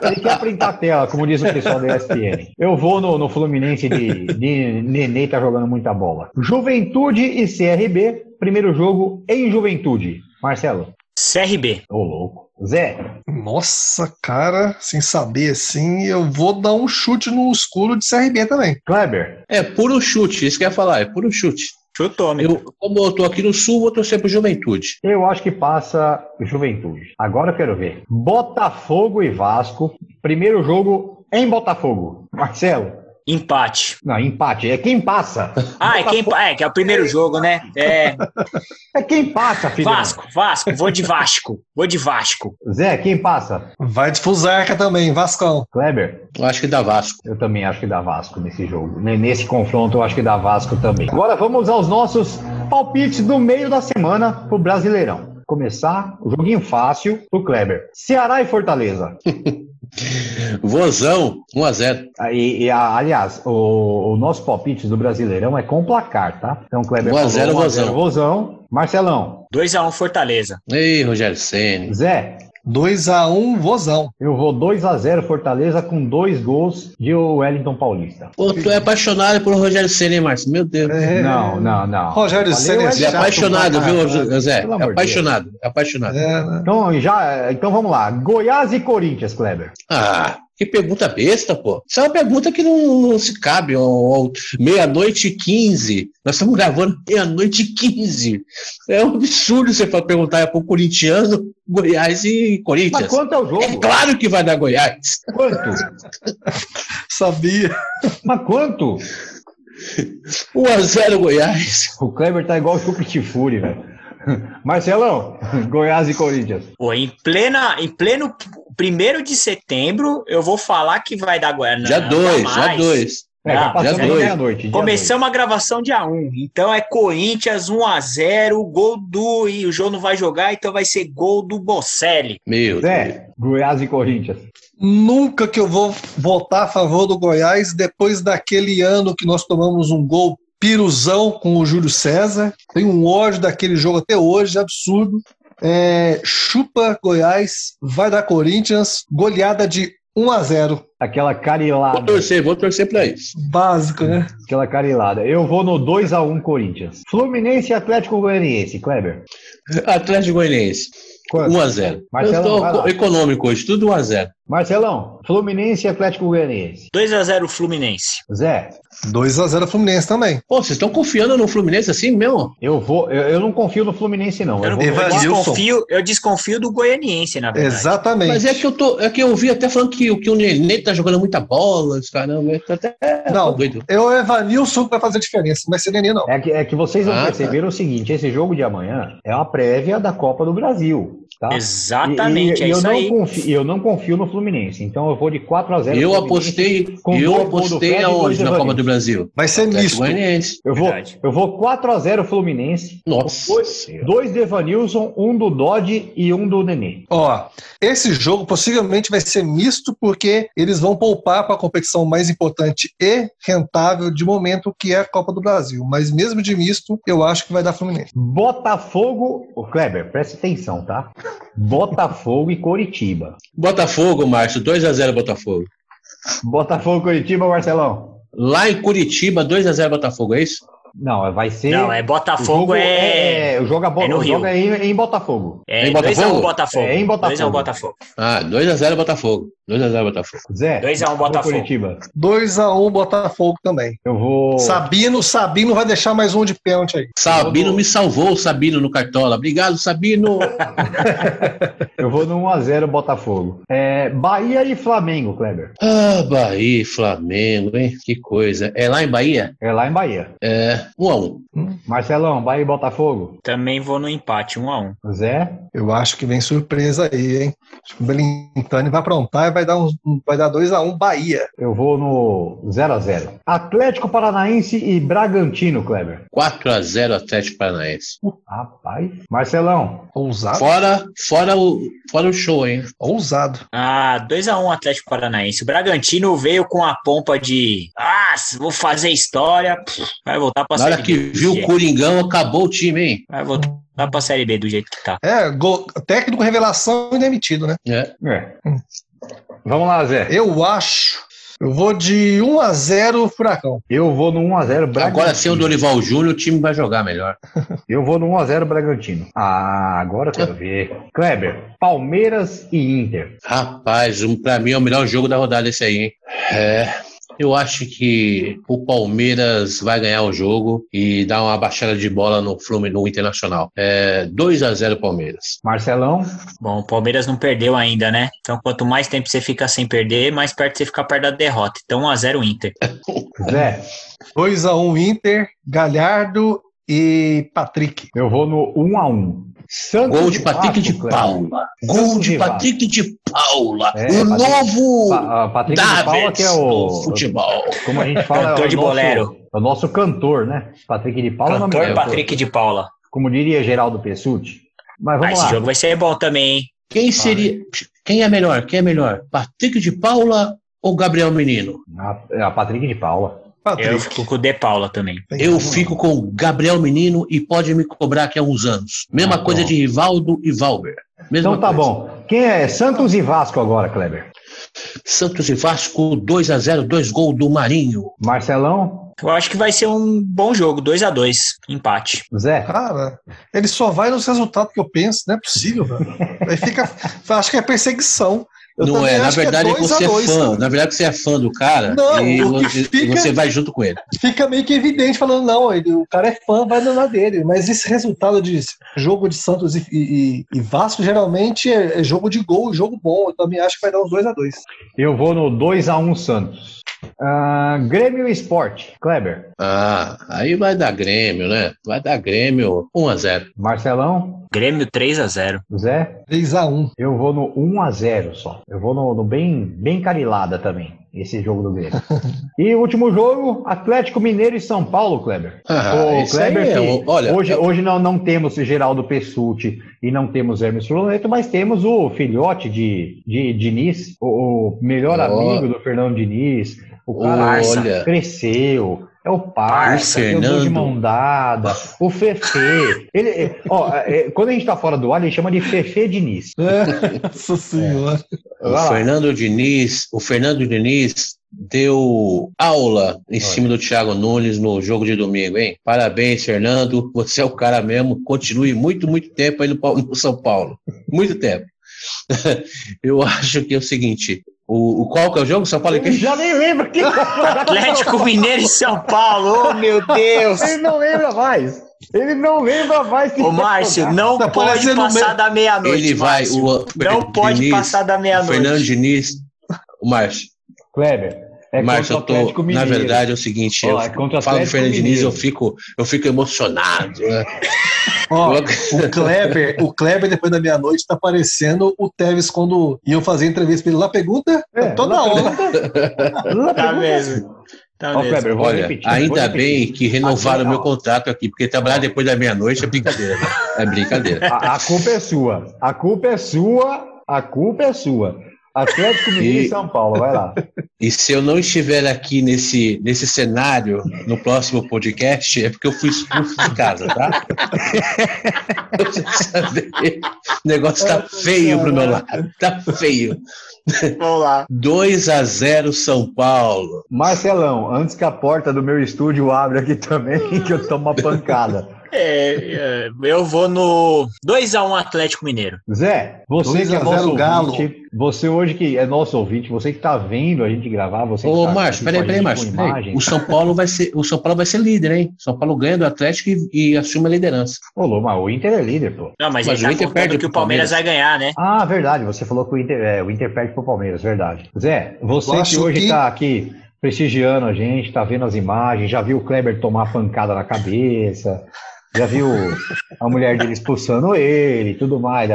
Ele quer printar a tela, como diz o pessoal da ESPN. Eu vou no, no Fluminense de, de Nenê, tá jogando muita bola. Juventude e CRB, primeiro jogo em Juventude. Marcelo. CRB. Ô, louco. Zé. Nossa, cara, sem saber assim, eu vou dar um chute no escuro de CRB também. Kleber. É puro chute, isso que eu ia falar, é puro chute. Chutou, meu. Eu, como eu tô aqui no sul, vou torcer pro Juventude. Eu acho que passa Juventude. Agora eu quero ver. Botafogo e Vasco. Primeiro jogo em Botafogo. Marcelo. Empate. Não, empate. É quem passa. Ah, é quem é, que é o primeiro jogo, né? É É quem passa, filho. Vasco, Vasco, vou de Vasco. Vou de Vasco. Zé, quem passa? Vai de Fusarca também, Vascão. Kleber. Eu acho que dá Vasco. Eu também acho que dá Vasco nesse jogo. Ne- Nesse confronto, eu acho que dá Vasco também. Agora vamos aos nossos palpites do meio da semana pro Brasileirão. Começar o joguinho fácil pro Kleber. Ceará e Fortaleza. Vozão, 1x0. E, e, a- aliás, o, o nosso palpite do Brasileirão é com placar, tá? Então, Kleber 1 a 0 falou 1 a Vozão. 0 Vozão. Marcelão. 2x1 Fortaleza. Ei, Rogério Senna. Zé. 2x1, Vozão. Eu vou 2 a 0 Fortaleza com dois gols de Wellington Paulista. Pô, tu é apaixonado por Rogério Senna, hein, Márcio? Meu Deus. É. Não, não, não. Rogério Ceni é é chato apaixonado, viu, É de apaixonado, apaixonado. É, né? Então, já, então vamos lá. Goiás e Corinthians, Kleber. Ah, que pergunta besta, pô. Isso é uma pergunta que não, não se cabe. Meia-noite e 15. Nós estamos gravando meia-noite e 15. É um absurdo você for perguntar para o corintiano, Goiás e Mas Corinthians. quanto é o jogo? É claro que vai dar Goiás. Quanto? Sabia. Mas quanto? 1x0 Goiás. O Kleber tá igual o Chucrit Fury, velho. Marcelão, Goiás e Corinthians. Pô, em, plena, em pleno primeiro de setembro, eu vou falar que vai dar Goiás. Dia Não, 2, dia jamais. 2. É, já Ah, dia da dois. meia-noite. dia Começamos a gravação dia 1. Então é Corinthians 1x0, gol do. E o João não vai jogar, então vai ser gol do Bocelli. Meu dois. Deus. Zé, Goiás e Corinthians. Nunca que eu vou votar a favor do Goiás depois daquele ano que nós tomamos um gol piruzão com o Júlio César. Tenho um ódio daquele jogo até hoje, absurdo. É, chupa Goiás, vai dar Corinthians, goleada de 1 a 0 Aquela Vou carilada. torcer, vou torcer pra isso. Básico, né? Aquela carilada. Eu vou no 2x1 Corinthians. Fluminense e Atlético Goianiense, Kleber. Atlético Goianiense, Quanto? 1x0. Eu Marcelão, lá. tô econômico hoje, tudo 1x0. Marcelão, Fluminense e Atlético Goianiense. 2x0 Fluminense. Zé, 2x0 Fluminense também. Pô, vocês estão confiando no Fluminense assim mesmo? Eu vou, eu, eu não confio no Fluminense, não. Eu, Eu não- vou, eu desconfio, eu desconfio do goianiense, na verdade. Exatamente. Mas é que eu tô. É que eu vi até falando que, que o Nenê tá jogando muita bola, esse caramba. eu tô até Não. doido. É o Evanilson que vai fazer diferença, não vai ser Nenê, não. É que, é que vocês vão Ah, perceber o seguinte: esse jogo de amanhã é uma prévia da Copa do Brasil. Tá? Exatamente, E- e- é eu isso não aí. Confio, eu não confio no Fluminense, então eu vou de 4x0. Eu Fluminense. apostei, com eu apostei Fred e dois aonde na Copa do Brasil? Vai ser misto. Eu vou, Verdade. eu vou 4x0 Fluminense. Nossa. Dois, Senhora. dois do Evanilson, um do Dodge e um do Nenê. Ó, esse jogo possivelmente vai ser misto porque eles vão poupar para a competição mais importante e rentável de momento, que é a Copa do Brasil. Mas mesmo de misto, eu acho que vai dar Fluminense. Botafogo. Ô, Kleber, presta atenção, tá? Botafogo e Coritiba. Botafogo, Márcio, 2x0 Botafogo. Botafogo e Coritiba, Marcelão. Lá em Curitiba, 2x0 Botafogo, é isso? Não, vai ser. Não, é Botafogo é. é. O jogo, a bo- é no o Rio. jogo é em, em Botafogo. É Em 2x1 Botafogo? Botafogo. É em Botafogo. 2x1 Botafogo. Ah, 2x0 Botafogo. 2x0 Botafogo. Zé. 2 a 1 Botafogo. Coritiba. 2x1 Botafogo também. Eu vou. Sabino, Sabino vai deixar mais um de pênalti aí. Sabino me salvou, Sabino no Cartola. Obrigado, Sabino. Eu vou no 1x0 Botafogo. É, Bahia e Flamengo, Kleber. ah, Bahia, Flamengo, hein? Que coisa. É lá em Bahia? É lá em Bahia. É 1x1. Marcelão, Bahia e Botafogo. Também vou no empate, 1x1. Zé. Eu acho que vem surpresa aí, hein? Acho que o Belintani vai aprontar e vai dar, uns, vai dar 2x1 Bahia. Eu vou no 0x0. Atlético Paranaense e Bragantino, Kleber. 4x0 Atlético Paranaense. Rapaz. Marcelão. Ousado. Fora, fora, o, fora o show, hein? Ousado. Ah, 2x1 Atlético Paranaense. O Bragantino veio com a pompa de. Ah, vou fazer história. Vai voltar pra Na hora que viu o Coringão, acabou o time, hein? Vai voltar pra Série B do jeito que tá. É, gol- técnico revelação e demitido, né? É. É. Vamos lá, Zé. Eu acho. Eu vou de 1x0 Furacão. Eu vou no 1x0 Bragantino. Agora sem o Dorival Júnior, o time vai jogar melhor. Eu vou no 1x0 Bragantino. Ah, agora eu quero ver. Kleber, Palmeiras e Inter. Rapaz, um, pra mim é o melhor jogo da rodada esse aí, hein? É. Eu acho que o Palmeiras vai ganhar o jogo e dar uma baixada de bola no Fluminense no Internacional. É 2 a 0 Palmeiras. Marcelão, Bom, o Palmeiras não perdeu ainda, né? Então, quanto mais tempo você fica sem perder, mais perto você fica perto da derrota. Então, 1x0 Inter. Zé, 2x1 Inter, Galhardo e Patrick. eu vou no 1x1. Santos Gol de Patrick Vasco, de. Paula. Gol Santos de e Vasco. Patrick de Paula. É, o Patrick- novo Pa- ah, Patrick de Paula, que é do o. futebol. Como a gente fala, Cantor é o de nosso, bolero. é o nosso cantor, né? Patrick de Paula é Cantor dele. Patrick de Paula. Como diria Geraldo Pessutti. Mas Ah, vamos esse lá. jogo vai ser bom também, hein? Quem seria. Quem é melhor? Quem é melhor? Patrick de Paula ou Gabriel Menino? A, a Patrick de Paula. Patrick. Eu fico com o De Paula também. Eu fico com Gabriel Menino e pode me cobrar aqui há uns anos. Mesma Ah, coisa bom. de Rivaldo e Valber. Mesma Então tá coisa. bom. Quem é Santos e Vasco agora, Kleber? Santos e Vasco 2 a 0 dois gols do Marinho. Marcelão? Eu acho que vai ser um bom jogo, 2 a 2 empate. Zé? Cara, ele só vai nos resultados que eu penso, não é possível, velho. Aí fica. Acho que é perseguição. Eu não também é, na que verdade a você é fã. cara. Na verdade você é fã do cara Não, e você, fica- você vai junto com ele. Fica meio que evidente falando, não, ele, o cara é fã, vai na dele. Mas esse resultado de jogo de Santos e, e- e Vasco geralmente é, é jogo de gol, jogo bom. Eu também acho que vai dar uns 2 a 2 Eu vou no 2x1 Santos. Ah, Grêmio e Esporte. Kleber? Ah, aí vai dar Grêmio, né? Vai dar Grêmio 1 a 0 Marcelão? Grêmio 3 a 0 Zé? 3 a 1 Eu vou no 1x0 só. Eu vou no, no bem, bem carilada também. Esse jogo do Grêmio. e o último jogo, Atlético Mineiro e São Paulo, Kleber. Ah, Ô, isso aí é, que olha, hoje, é- hoje não, não temos o Geraldo Pessutti e não temos Hermes Froneto, mas temos o filhote de, de Diniz, o, o melhor Ó. amigo do Fernando Diniz. O cara Olha. cresceu. É o Parça, O tem o de mão dada, o Fefe. Ele, é, ó, é, quando a gente tá fora do ar, ele chama de Fefe Diniz. Nossa senhora. O Vai lá. Fernando Diniz, o Fernando Diniz deu aula em cima do Thiago Nunes no jogo de domingo, hein? Parabéns, Fernando. Você é o cara mesmo. Continue muito, muito tempo aí no, no São Paulo. Muito tempo. Eu acho que é o seguinte: O, o qual que é o jogo? São Paulo e Ele já nem lembra que Atlético Mineiro e São Paulo, oh meu Deus! Ele não lembra mais. Ele não lembra mais que Ô, Márcio, não Tá pode passar meio- da meia-noite. Ele vai. Márcio. O, Não pode Diniz, passar da meia-noite. Fernando Diniz. O Márcio. Kleber. É Márcio, eu o tô. Na verdade é o seguinte, Ó, eu é o falo do Fernando Diniz, eu fico, eu fico emocionado. Né? Ó, o Kleber, o Kleber, depois da meia-noite, tá parecendo o Tevez quando iam fazer entrevista pra ele lá. Pergunta É, toda lá hora. Lá Tá pergunta- mesmo. Tá Ó, mesmo. Kleber, eu vou Olha, repetir, ainda bem que renovaram Aqui, meu contrato aqui, porque trabalhar depois da meia-noite é brincadeira. né? É brincadeira. A, a culpa é sua. A culpa é sua. A culpa é sua. Atlético Mineiro e E- São Paulo, vai lá. E se eu não estiver aqui nesse, nesse cenário no próximo podcast, é porque eu fui expulso de casa, tá? O negócio tá feio pro meu lado. Tá feio. Vamos lá. 2 a 0 São Paulo. Marcelão, antes que a porta do meu estúdio abra aqui também, que eu tomo uma pancada. É, é, eu vou no 2x1 Atlético Mineiro. Zé, você 2 que é nosso 0 Galo. ouvinte, você hoje que é nosso ouvinte, você que tá vendo a gente gravar, você que Ô, tá Márcio, peraí, peraí, Márcio. peraí. O São Paulo vai ser, o São Paulo vai ser líder, hein? São Paulo ganha do Atlético e, e assume a liderança. Ô, Lô, mas o Inter é líder, pô. Não, mas, Mas ele o tá Inter perde que o Palmeiras Palmeiras. vai ganhar, né? Ah, verdade, você falou que o Inter, é, o Inter perde pro Palmeiras, verdade. Zé, você que hoje que- tá aqui prestigiando a gente, tá vendo as imagens, já viu o Kleber tomar pancada na cabeça, já viu a mulher dele expulsando ele e tudo mais,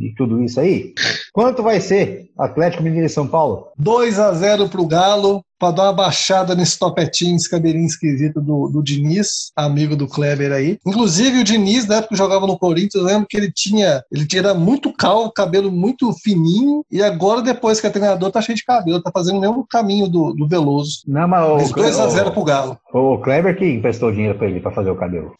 e tudo isso aí. Quanto vai ser Atlético Mineiro e São Paulo? 2 a 0 pro Galo, para dar uma baixada nesse topetinho, esse cabelinho esquisito do, do Diniz, amigo do Kleber aí. Inclusive o Diniz, na época que jogava no Corinthians, eu lembro que ele tinha, ele tinha muito calvo, cabelo muito fininho, e agora depois que é treinador tá cheio de cabelo, tá fazendo o mesmo caminho do, do Veloso. Não, mas Mas o, 2 a 0 pro Galo. o, o Kleber que emprestou dinheiro pra ele pra fazer o cabelo.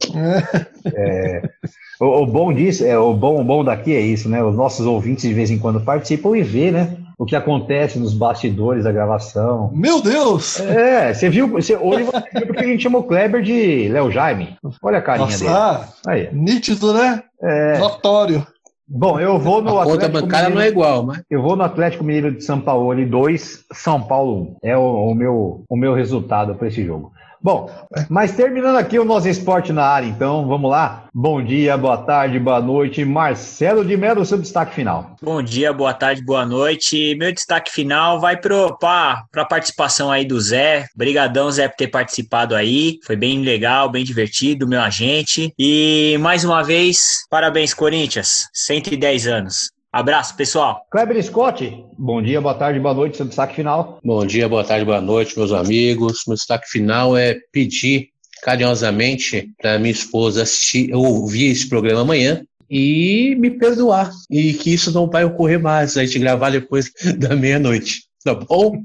É, o, o bom disso, é, o bom, o bom daqui é isso, né? Os nossos ouvintes de vez em quando participam e vê, né? O que acontece nos bastidores da gravação. Meu Deus! É, você viu, você, hoje você viu porque a gente chamou o Kleber de Léo Jaime. Olha a carinha Nossa, dele. ah, Aí. nítido, né? É, Notório. bom, eu vou no A conta Atlético bancária não é Mineiro, igual, mas eu vou no Atlético Mineiro de São Paulo 2, São Paulo 1. É o, o meu, o meu resultado para esse jogo. Bom, mas terminando aqui o nosso esporte na área, então, vamos lá. Bom dia, boa tarde, boa noite. Marcelo de Mello, seu destaque final. Bom dia, boa tarde, boa noite. Meu destaque final vai para a participação aí do Zé. Brigadão, Zé, por ter participado aí. Foi bem legal, bem divertido, meu agente. E mais uma vez, parabéns, Corinthians. 110 anos. Abraço, pessoal. Kleber Scott, bom dia, boa tarde, boa noite, seu destaque final. Bom dia, boa tarde, boa noite, meus amigos. Meu destaque final é pedir carinhosamente para minha esposa assistir, ouvir esse programa amanhã e me perdoar. E que isso não vai ocorrer mais, a gente gravar depois da meia-noite. Tá bom?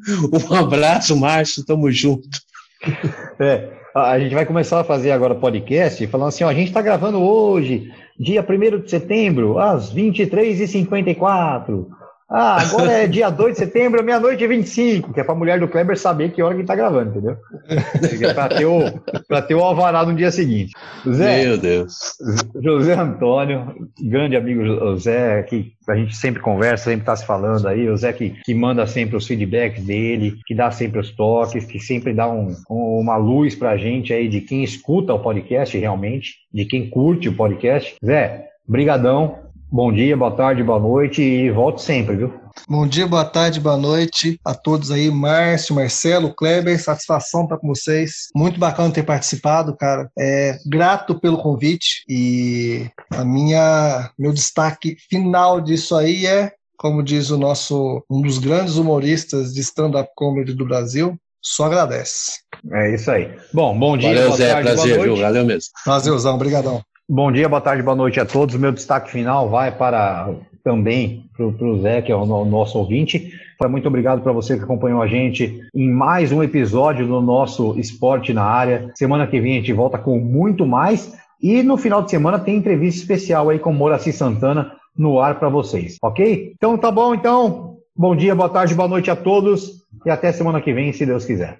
Um abraço, Márcio, tamo junto. É, a gente vai começar a fazer agora podcast falando assim, ó, a gente está gravando hoje, dia 1 de setembro, às 23h54. Ah, agora é dia 2 de setembro, meia-noite e 25, que é para a mulher do Kleber saber que hora que está gravando, entendeu? Para ter, o, pra ter o alvará no dia seguinte. Zé, Meu Deus. José Antônio, grande amigo José, que a gente sempre conversa, sempre está se falando aí, o Zé que, que manda sempre os feedbacks dele, que dá sempre os toques, que sempre dá um, um- uma luz pra gente aí de quem escuta o podcast realmente, de quem curte o podcast. Zé, brigadão, bom dia, boa tarde, boa noite e volte sempre, viu? Bom dia, boa tarde, boa noite a todos aí, Márcio, Marcelo, Kleber, satisfação estar com vocês. Muito bacana ter participado, cara. É, grato pelo convite e a minha meu destaque final disso aí é, como diz o nosso um dos grandes humoristas de stand-up comedy do Brasil, só agradece. É isso aí. Bom, bom dia, Valeu, boa Zé, tarde, prazer, boa viu? noite. Valeu mesmo. Prazerzão, brigadão. Bom dia, boa tarde, boa noite a todos. Meu destaque final vai para também para o Zé, que é o no- nosso ouvinte. Muito obrigado para você que acompanhou a gente em mais um episódio do nosso Esporte na Área. Semana que vem a gente volta com muito mais. E no final de semana tem entrevista especial aí com Moraci Santana no ar para vocês, ok? Então tá bom, então. Bom dia, boa tarde, boa noite a todos. E até semana que vem, se Deus quiser.